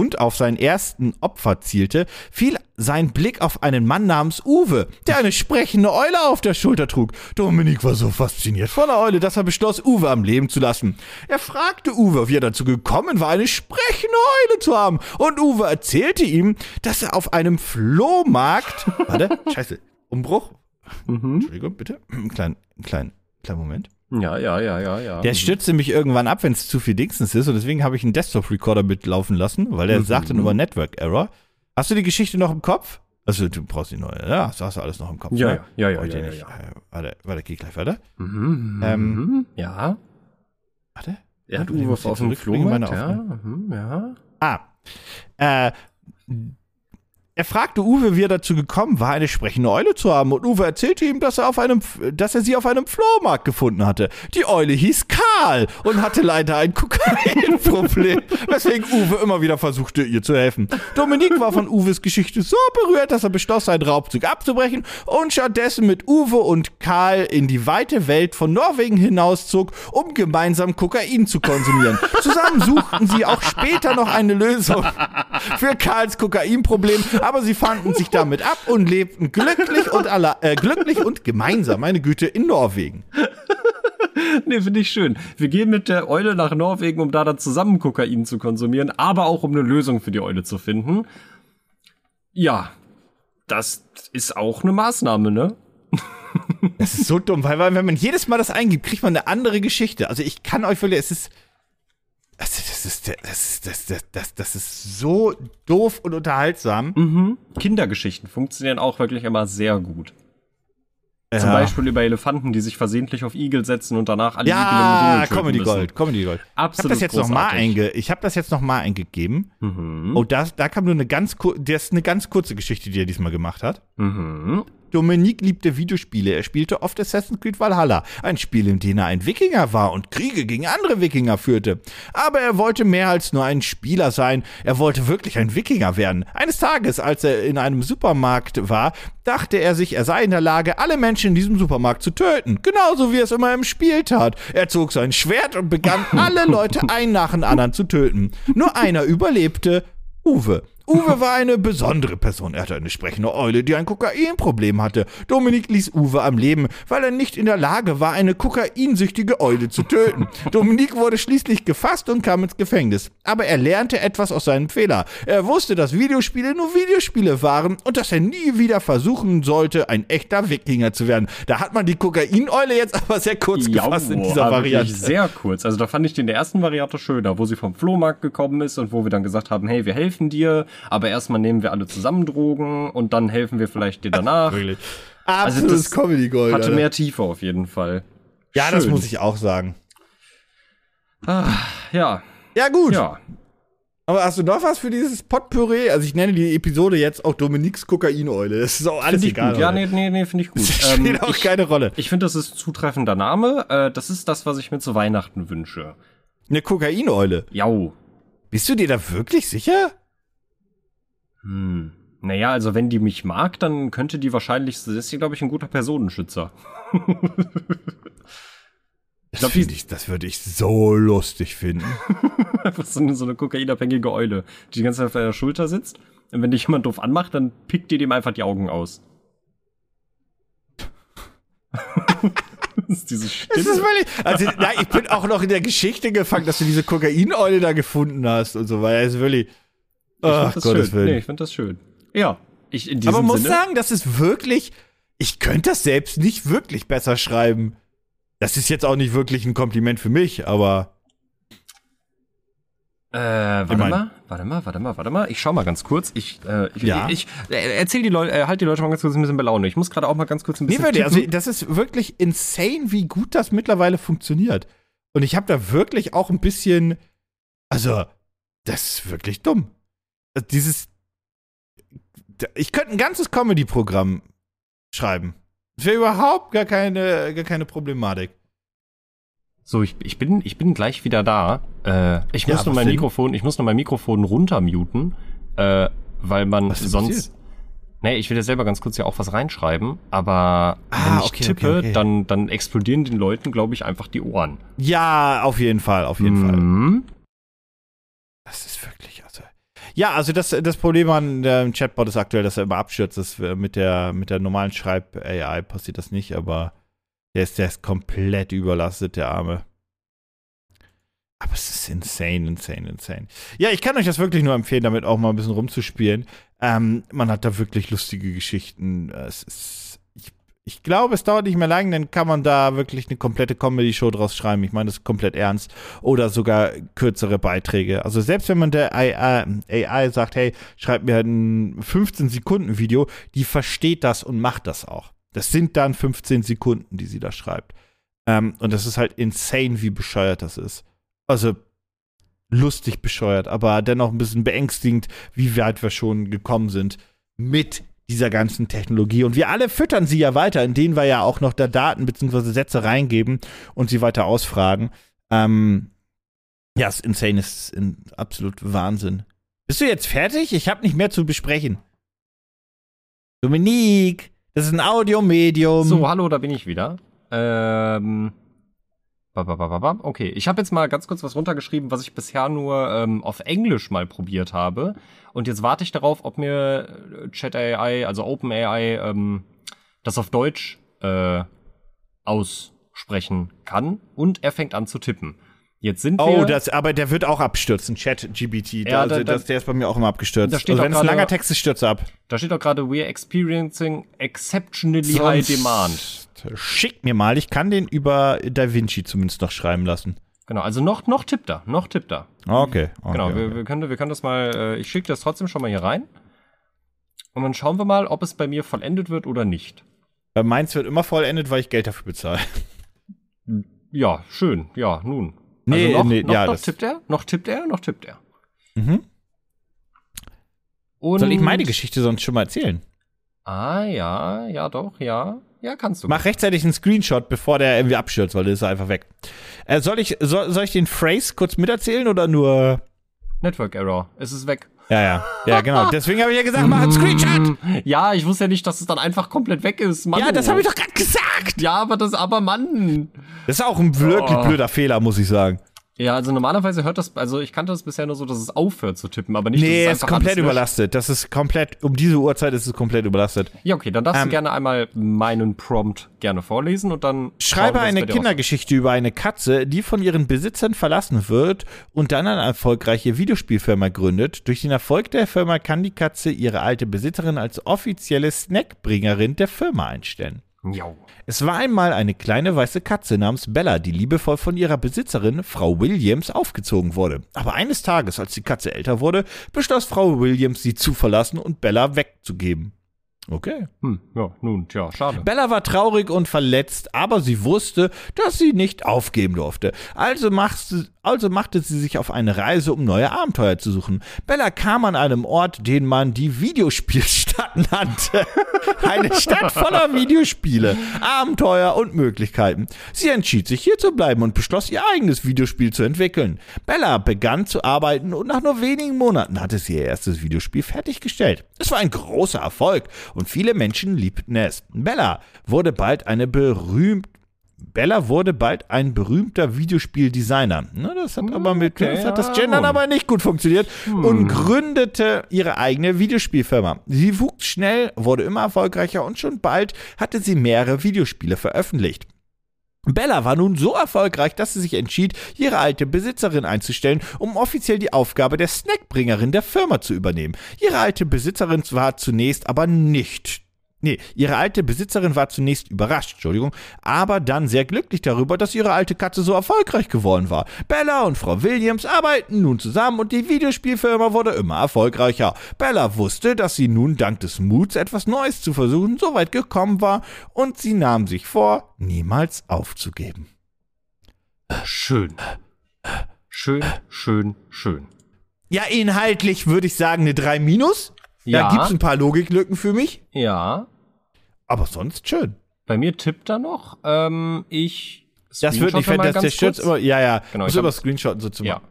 Speaker 1: und auf seinen ersten Opfer zielte, fiel sein Blick auf einen Mann namens Uwe, der eine sprechende Eule auf der Schulter trug. Dominik war so fasziniert von der Eule, dass er beschloss, Uwe am Leben zu lassen. Er fragte Uwe, wie er dazu gekommen war, eine sprechende Eule zu haben. Und Uwe erzählte ihm, dass er auf einem Flohmarkt. <laughs> Warte, scheiße. Umbruch? Entschuldigung, bitte. Einen kleinen, einen kleinen, kleinen Moment.
Speaker 2: Ja, ja, ja, ja, ja.
Speaker 1: Der stürzte mich irgendwann ab, wenn es zu viel Dingsens ist und deswegen habe ich einen Desktop-Recorder mitlaufen lassen, weil der sagte nur Network Error. Hast du die Geschichte noch im Kopf? Also du brauchst die neue, ja? Hast, hast du alles noch im Kopf?
Speaker 2: Ja,
Speaker 1: ne?
Speaker 2: ja, ja, ja, ja,
Speaker 1: nicht.
Speaker 2: ja.
Speaker 1: Äh, Warte, warte, geh gleich weiter.
Speaker 2: Mhm,
Speaker 1: Ähm,
Speaker 2: mhm, ja.
Speaker 1: Warte.
Speaker 2: Er hat
Speaker 1: hier
Speaker 2: auf dem Flohmarkt, ja. Mhm, ja.
Speaker 1: Ah. Äh, Er fragte Uwe, wie er dazu gekommen war, eine sprechende Eule zu haben. Und Uwe erzählte ihm, dass er, auf einem, dass er sie auf einem Flohmarkt gefunden hatte. Die Eule hieß Karl und hatte leider ein Kokainproblem, <laughs> weswegen Uwe immer wieder versuchte, ihr zu helfen. Dominik war von Uwes Geschichte so berührt, dass er beschloss, seinen Raubzug abzubrechen und stattdessen mit Uwe und Karl in die weite Welt von Norwegen hinauszog, um gemeinsam Kokain zu konsumieren. Zusammen suchten sie auch später noch eine Lösung für Karls Kokainproblem, aber sie fanden sich damit ab und lebten glücklich und, alle, äh, glücklich und gemeinsam, meine Güte, in Norwegen.
Speaker 2: nee, finde ich schön. Wir gehen mit der Eule nach Norwegen, um da dann zusammen Kokain zu konsumieren, aber auch um eine Lösung für die Eule zu finden. Ja, das ist auch eine Maßnahme, ne?
Speaker 1: Das ist so dumm, weil, weil wenn man jedes Mal das eingibt, kriegt man eine andere Geschichte. Also ich kann euch wirklich, es ist, also das ist, das ist, das, das, das, das ist so doof und unterhaltsam.
Speaker 2: Mhm. Kindergeschichten funktionieren auch wirklich immer sehr gut. Ja. Zum Beispiel über Elefanten, die sich versehentlich auf Igel setzen und danach alle
Speaker 1: ja, Igel im Comedy müssen. Gold, Comedy Gold.
Speaker 2: Absolut
Speaker 1: ich habe das jetzt noch mal einge ich habe das jetzt noch mal eingegeben. Mhm. Oh, das, da kam nur eine ganz das ist eine ganz kurze Geschichte, die er diesmal gemacht hat. Mhm. Dominique liebte Videospiele. Er spielte oft Assassin's Creed Valhalla, ein Spiel, in dem er ein Wikinger war und Kriege gegen andere Wikinger führte. Aber er wollte mehr als nur ein Spieler sein. Er wollte wirklich ein Wikinger werden. Eines Tages, als er in einem Supermarkt war, dachte er sich, er sei in der Lage, alle Menschen in diesem Supermarkt zu töten. Genauso wie er es immer im Spiel tat. Er zog sein Schwert und begann, <laughs> alle Leute ein nach dem anderen zu töten. Nur einer überlebte. Uwe. Uwe war eine besondere Person. Er hatte eine sprechende Eule, die ein Kokainproblem hatte. Dominik ließ Uwe am Leben, weil er nicht in der Lage war, eine kokainsüchtige Eule zu töten. <laughs> Dominik wurde schließlich gefasst und kam ins Gefängnis. Aber er lernte etwas aus seinem Fehler. Er wusste, dass Videospiele nur Videospiele waren und dass er nie wieder versuchen sollte, ein echter Wikinger zu werden. Da hat man die Kokaineule jetzt aber sehr kurz
Speaker 2: ja,
Speaker 1: gefasst in dieser Variante.
Speaker 2: Sehr kurz. Also da fand ich den der ersten Variante schöner, wo sie vom Flohmarkt gekommen ist und wo wir dann gesagt haben, hey, wir helfen dir aber erstmal nehmen wir alle zusammen Drogen und dann helfen wir vielleicht dir danach. <laughs>
Speaker 1: Wirklich. Absolutes also das Comedy Gold.
Speaker 2: Hatte Alter. mehr Tiefe auf jeden Fall.
Speaker 1: Ja, Schön. das muss ich auch sagen.
Speaker 2: Ah, ja.
Speaker 1: Ja, gut.
Speaker 2: Ja.
Speaker 1: Aber hast du noch was für dieses Potpüree? Also ich nenne die Episode jetzt auch Dominiks Kokaineule. Das ist auch alles egal.
Speaker 2: Gut. Ja, nee, nee, nee, finde ich gut.
Speaker 1: Das <laughs> spielt ähm, auch ich, keine Rolle.
Speaker 2: Ich finde, das ist ein zutreffender Name. Äh, das ist das, was ich mir zu Weihnachten wünsche.
Speaker 1: Eine Kokaineule?
Speaker 2: Jau.
Speaker 1: Bist du dir da wirklich sicher?
Speaker 2: Hm. Naja, also wenn die mich mag, dann könnte die wahrscheinlich, das ist sie, glaube ich, ein guter Personenschützer. <laughs>
Speaker 1: ich glaub, das, ich, das würde ich so lustig finden. <laughs>
Speaker 2: Einfach so eine, so eine kokainabhängige Eule, die die ganze Zeit auf deiner Schulter sitzt. Und wenn dich jemand doof anmacht, dann pickt die dem einfach die Augen aus. <laughs>
Speaker 1: das ist diese Stimme. Das ist völlig, also, ja, ich bin auch noch in der Geschichte gefangen, dass du diese Kokaineule da gefunden hast und so weiter. Das ist wirklich.
Speaker 2: Ach, das Gottes schön. Willen. Nee, ich finde das schön. Ja. Ich, in
Speaker 1: diesem Aber man muss sagen, das ist wirklich, ich könnte das selbst nicht wirklich besser schreiben. Das ist jetzt auch nicht wirklich ein Kompliment für mich, aber.
Speaker 2: Äh, warte ich mein, mal, warte mal, warte mal, warte mal. Ich schau mal ganz kurz. Ich, äh, ich, ja. ich, ich äh, erzähl die Leute, äh, halt die Leute mal ganz kurz ein bisschen belaune. Ich muss gerade auch mal ganz kurz ein bisschen.
Speaker 1: Nee, also das ist wirklich insane, wie gut das mittlerweile funktioniert. Und ich habe da wirklich auch ein bisschen, also, das ist wirklich dumm. Also dieses. Ich könnte ein ganzes Comedy-Programm schreiben. Das wäre überhaupt gar keine, gar keine Problematik.
Speaker 2: So, ich, ich, bin, ich bin gleich wieder da. Äh, ich muss ja, nur mein denn? Mikrofon, ich muss nur mein Mikrofon runtermuten, äh, weil man sonst. Nee, ich will ja selber ganz kurz ja auch was reinschreiben, aber ah, wenn ich okay, tippe, okay, okay. Dann, dann explodieren den Leuten, glaube ich, einfach die Ohren.
Speaker 1: Ja, auf jeden Fall, auf jeden mhm. Fall. Das ist wirklich. Ja, also das, das Problem an dem Chatbot ist aktuell, dass er immer abstürzt. Das äh, mit der, mit der normalen Schreib-AI passiert das nicht, aber der ist, der ist komplett überlastet, der Arme. Aber es ist insane, insane, insane. Ja, ich kann euch das wirklich nur empfehlen, damit auch mal ein bisschen rumzuspielen. Ähm, man hat da wirklich lustige Geschichten. Es ist ich glaube, es dauert nicht mehr lang, dann kann man da wirklich eine komplette Comedy-Show draus schreiben. Ich meine, das ist komplett ernst. Oder sogar kürzere Beiträge. Also selbst wenn man der AI, AI sagt, hey, schreib mir ein 15-Sekunden-Video, die versteht das und macht das auch. Das sind dann 15 Sekunden, die sie da schreibt. Ähm, und das ist halt insane, wie bescheuert das ist. Also lustig bescheuert, aber dennoch ein bisschen beängstigend, wie weit wir schon gekommen sind mit dieser ganzen Technologie. Und wir alle füttern sie ja weiter, indem wir ja auch noch da Daten bzw. Sätze reingeben und sie weiter ausfragen. Ähm, ja, ist insane, ist absolut Wahnsinn. Bist du jetzt fertig? Ich habe nicht mehr zu besprechen. Dominique, das ist ein Audiomedium.
Speaker 2: So, hallo, da bin ich wieder. Ähm, Okay, ich habe jetzt mal ganz kurz was runtergeschrieben, was ich bisher nur ähm, auf Englisch mal probiert habe. Und jetzt warte ich darauf, ob mir äh, Chat AI, also Open AI, ähm, das auf Deutsch äh, aussprechen kann. Und er fängt an zu tippen. Jetzt sind
Speaker 1: oh,
Speaker 2: wir.
Speaker 1: Oh, das, aber der wird auch abstürzen, Chat-GBT. Ja, da, da, der ist bei mir auch immer abgestürzt. Da steht also wenn es ein langer Text ist, stürzt ab.
Speaker 2: Da steht auch gerade, we're experiencing exceptionally Sonst high demand.
Speaker 1: Schick mir mal, ich kann den über DaVinci zumindest noch schreiben lassen.
Speaker 2: Genau, also noch, noch tippt er, noch tippt er.
Speaker 1: Okay. okay
Speaker 2: genau,
Speaker 1: okay.
Speaker 2: Wir, wir, können, wir können das mal, äh, ich schicke das trotzdem schon mal hier rein. Und dann schauen wir mal, ob es bei mir vollendet wird oder nicht.
Speaker 1: Bei meins wird immer vollendet, weil ich Geld dafür bezahle.
Speaker 2: Ja, schön. Ja, nun.
Speaker 1: Nee,
Speaker 2: also noch,
Speaker 1: nee,
Speaker 2: noch,
Speaker 1: ja,
Speaker 2: noch tippt er, noch tippt er, noch tippt er.
Speaker 1: Mhm. Und Soll ich meine Geschichte sonst schon mal erzählen?
Speaker 2: Ah, ja, ja, doch, ja. Ja, kannst du.
Speaker 1: Mach rechtzeitig einen Screenshot, bevor der irgendwie abstürzt, weil der ist einfach weg. Äh, soll, ich, soll, soll ich den Phrase kurz miterzählen oder nur.
Speaker 2: Network Error. Es ist weg.
Speaker 1: Ja, ja. Ja, genau. <laughs> Deswegen habe ich ja gesagt, mach einen Screenshot.
Speaker 2: Ja, ich wusste ja nicht, dass es dann einfach komplett weg ist.
Speaker 1: Mann, ja, das habe ich doch gerade gesagt.
Speaker 2: Ja, aber das, aber Mann.
Speaker 1: Das ist auch ein wirklich oh. blöder Fehler, muss ich sagen.
Speaker 2: Ja, also normalerweise hört das, also ich kannte das bisher nur so, dass es aufhört zu tippen, aber nicht,
Speaker 1: nee,
Speaker 2: dass es
Speaker 1: ist komplett überlastet. Das ist komplett, um diese Uhrzeit ist es komplett überlastet.
Speaker 2: Ja, okay, dann darfst ähm, du gerne einmal meinen Prompt gerne vorlesen und dann.
Speaker 1: Schreibe eine Kindergeschichte über eine Katze, die von ihren Besitzern verlassen wird und dann eine erfolgreiche Videospielfirma gründet. Durch den Erfolg der Firma kann die Katze ihre alte Besitzerin als offizielle Snackbringerin der Firma einstellen.
Speaker 2: Jo.
Speaker 1: Es war einmal eine kleine weiße Katze namens Bella, die liebevoll von ihrer Besitzerin, Frau Williams, aufgezogen wurde. Aber eines Tages, als die Katze älter wurde, beschloss Frau Williams, sie zu verlassen und Bella wegzugeben. Okay.
Speaker 2: Hm, ja, nun, tja, schade.
Speaker 1: Bella war traurig und verletzt, aber sie wusste, dass sie nicht aufgeben durfte. Also machte, also machte sie sich auf eine Reise, um neue Abenteuer zu suchen. Bella kam an einem Ort, den man die Videospielstadt nannte. Eine Stadt voller Videospiele, Abenteuer und Möglichkeiten. Sie entschied sich hier zu bleiben und beschloss ihr eigenes Videospiel zu entwickeln. Bella begann zu arbeiten und nach nur wenigen Monaten hatte sie ihr erstes Videospiel fertiggestellt. Es war ein großer Erfolg und viele Menschen liebten es. Bella wurde bald eine berühmt Bella wurde bald ein berühmter Videospieldesigner. Ne, das hat aber mit okay, das, hat das Gendern aber nicht gut funktioniert hm. und gründete ihre eigene Videospielfirma. Sie wuchs schnell, wurde immer erfolgreicher und schon bald hatte sie mehrere Videospiele veröffentlicht. Bella war nun so erfolgreich, dass sie sich entschied, ihre alte Besitzerin einzustellen, um offiziell die Aufgabe der Snackbringerin der Firma zu übernehmen. Ihre alte Besitzerin war zunächst aber nicht Nee, ihre alte Besitzerin war zunächst überrascht, Entschuldigung, aber dann sehr glücklich darüber, dass ihre alte Katze so erfolgreich geworden war. Bella und Frau Williams arbeiten nun zusammen und die Videospielfirma wurde immer erfolgreicher. Bella wusste, dass sie nun dank des Muts, etwas Neues zu versuchen, so weit gekommen war und sie nahm sich vor, niemals aufzugeben.
Speaker 2: Schön. Schön, schön, schön.
Speaker 1: Ja, inhaltlich würde ich sagen eine 3 minus. Ja. Da gibt's ein paar Logiklücken für mich.
Speaker 2: Ja.
Speaker 1: Aber sonst schön.
Speaker 2: Bei mir tippt er noch. Ähm, ich.
Speaker 1: Das wird nicht fett, dass der Schutz immer. Ja, ja.
Speaker 2: Genau.
Speaker 1: Muss immer Screenshotten so zu
Speaker 2: machen. Ja.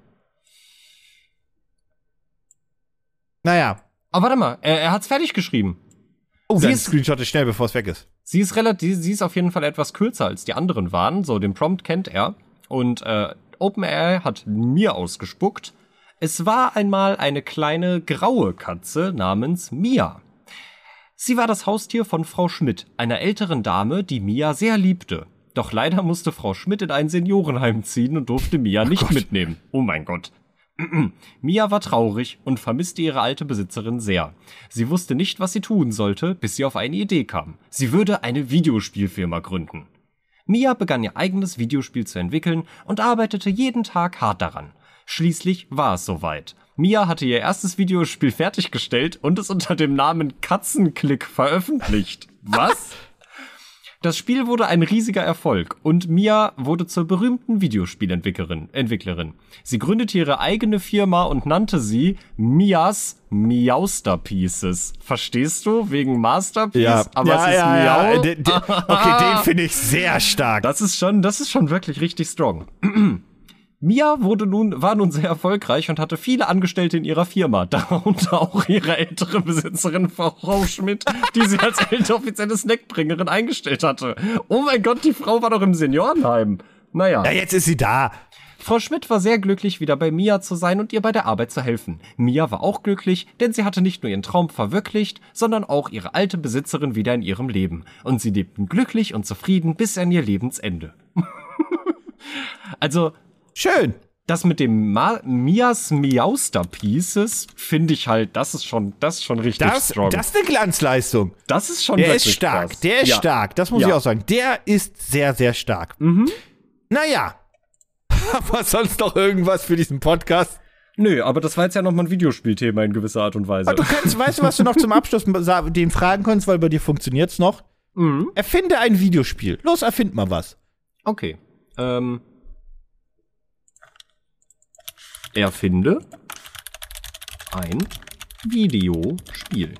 Speaker 1: Naja.
Speaker 2: Aber warte mal, er, er hat's fertig geschrieben.
Speaker 1: Oh, sie ist Screenshot schnell, bevor es weg ist.
Speaker 2: Sie ist relativ, sie ist auf jeden Fall etwas kürzer als die anderen waren. So, den Prompt kennt er. Und äh, OpenAI hat mir ausgespuckt. Es war einmal eine kleine graue Katze namens Mia. Sie war das Haustier von Frau Schmidt, einer älteren Dame, die Mia sehr liebte. Doch leider musste Frau Schmidt in ein Seniorenheim ziehen und durfte Mia oh nicht Gott. mitnehmen. Oh mein Gott. <clears throat> Mia war traurig und vermisste ihre alte Besitzerin sehr. Sie wusste nicht, was sie tun sollte, bis sie auf eine Idee kam. Sie würde eine Videospielfirma gründen. Mia begann ihr eigenes Videospiel zu entwickeln und arbeitete jeden Tag hart daran. Schließlich war es soweit. Mia hatte ihr erstes Videospiel fertiggestellt und es unter dem Namen Katzenklick veröffentlicht. <laughs> Was? Das Spiel wurde ein riesiger Erfolg und Mia wurde zur berühmten Videospielentwicklerin. Entwicklerin. Sie gründete ihre eigene Firma und nannte sie Mias Miausterpieces. Verstehst du? Wegen Masterpiece?
Speaker 1: Ja,
Speaker 2: aber
Speaker 1: ja,
Speaker 2: es ist
Speaker 1: ja,
Speaker 2: Miau.
Speaker 1: ja. Okay, den finde ich sehr stark.
Speaker 2: Das ist schon, das ist schon wirklich richtig strong. Mia wurde nun, war nun sehr erfolgreich und hatte viele Angestellte in ihrer Firma, <laughs> darunter auch ihre ältere Besitzerin Frau Schmidt, die sie als ältere offizielle Snackbringerin eingestellt hatte. Oh mein Gott, die Frau war doch im Seniorenheim. Naja.
Speaker 1: Ja, jetzt ist sie da.
Speaker 2: Frau Schmidt war sehr glücklich, wieder bei Mia zu sein und ihr bei der Arbeit zu helfen. Mia war auch glücklich, denn sie hatte nicht nur ihren Traum verwirklicht, sondern auch ihre alte Besitzerin wieder in ihrem Leben. Und sie lebten glücklich und zufrieden bis an ihr Lebensende. <laughs> also,
Speaker 1: Schön.
Speaker 2: das mit dem Ma Mias Miauster-Pieces finde ich halt, das ist schon, das ist schon richtig
Speaker 1: Das,
Speaker 2: strong.
Speaker 1: das ist eine Glanzleistung.
Speaker 2: das ist schon
Speaker 1: Der ist stark.
Speaker 2: krass.
Speaker 1: Der ist
Speaker 2: ja.
Speaker 1: stark. Das muss
Speaker 2: Ja.
Speaker 1: ich auch sagen. Der ist sehr, sehr stark.
Speaker 2: Mhm.
Speaker 1: Naja. <laughs> Aber sonst noch irgendwas für diesen Podcast?
Speaker 2: Nö, aber das war jetzt ja nochmal ein Videospielthema in gewisser Art und Weise.
Speaker 1: Ah, Du kannst, weißt du, was du noch zum Abschluss <laughs> den fragen kannst, weil bei dir funktioniert's noch?
Speaker 2: Mhm.
Speaker 1: Erfinde ein Videospiel. Los, erfind mal was.
Speaker 2: Okay. Ähm. Erfinde ein Videospiel.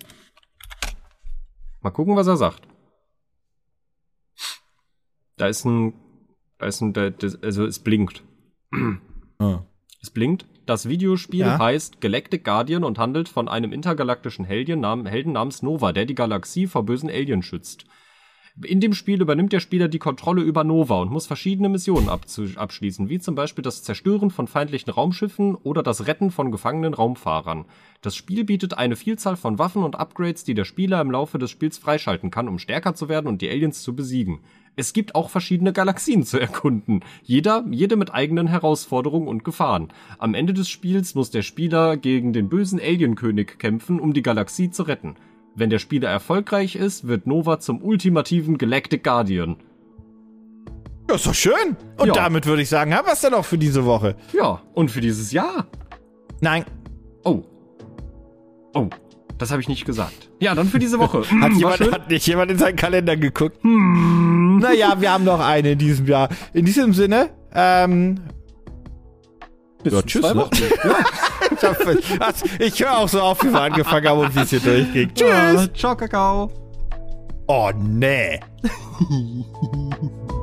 Speaker 2: Mal gucken, was er sagt. Da ist ein, da ist ein, da, das, also es blinkt.
Speaker 1: Ah.
Speaker 2: Es blinkt. Das Videospiel
Speaker 1: Ja.
Speaker 2: heißt Galactic Guardian und handelt von einem intergalaktischen Helden, Helden namens Nova, der die Galaxie vor bösen Aliens schützt. In dem Spiel übernimmt der Spieler die Kontrolle über Nova und muss verschiedene Missionen abschließen, wie zum Beispiel das Zerstören von feindlichen Raumschiffen oder das Retten von gefangenen Raumfahrern. Das Spiel bietet eine Vielzahl von Waffen und Upgrades, die der Spieler im Laufe des Spiels freischalten kann, um stärker zu werden und die Aliens zu besiegen. Es gibt auch verschiedene Galaxien zu erkunden, jeder, jede mit eigenen Herausforderungen und Gefahren. Am Ende des Spiels muss der Spieler gegen den bösen Alienkönig kämpfen, um die Galaxie zu retten. Wenn der Spieler erfolgreich ist, wird Nova zum ultimativen Galactic Guardian.
Speaker 1: Das ist doch schön. Und
Speaker 2: Ja.
Speaker 1: damit würde ich sagen, haben wir es dann auch für diese Woche.
Speaker 2: Ja, und für dieses Jahr.
Speaker 1: Nein.
Speaker 2: Oh. Oh, das habe ich nicht gesagt. Ja, dann für diese <laughs> Woche.
Speaker 1: Hat,
Speaker 2: Hm,
Speaker 1: jemand, hat nicht jemand in seinen Kalender geguckt? Naja, wir haben noch eine in diesem Jahr. In diesem Sinne, ähm,
Speaker 2: Bis
Speaker 1: ja, tschüss, ne?
Speaker 2: Wochen. <laughs>
Speaker 1: also, ich höre auch so auf, wie wir angefangen haben und wie es hier durchging. Tschüss.
Speaker 2: Ja, ciao, Kakao.
Speaker 1: Oh, nee. <laughs>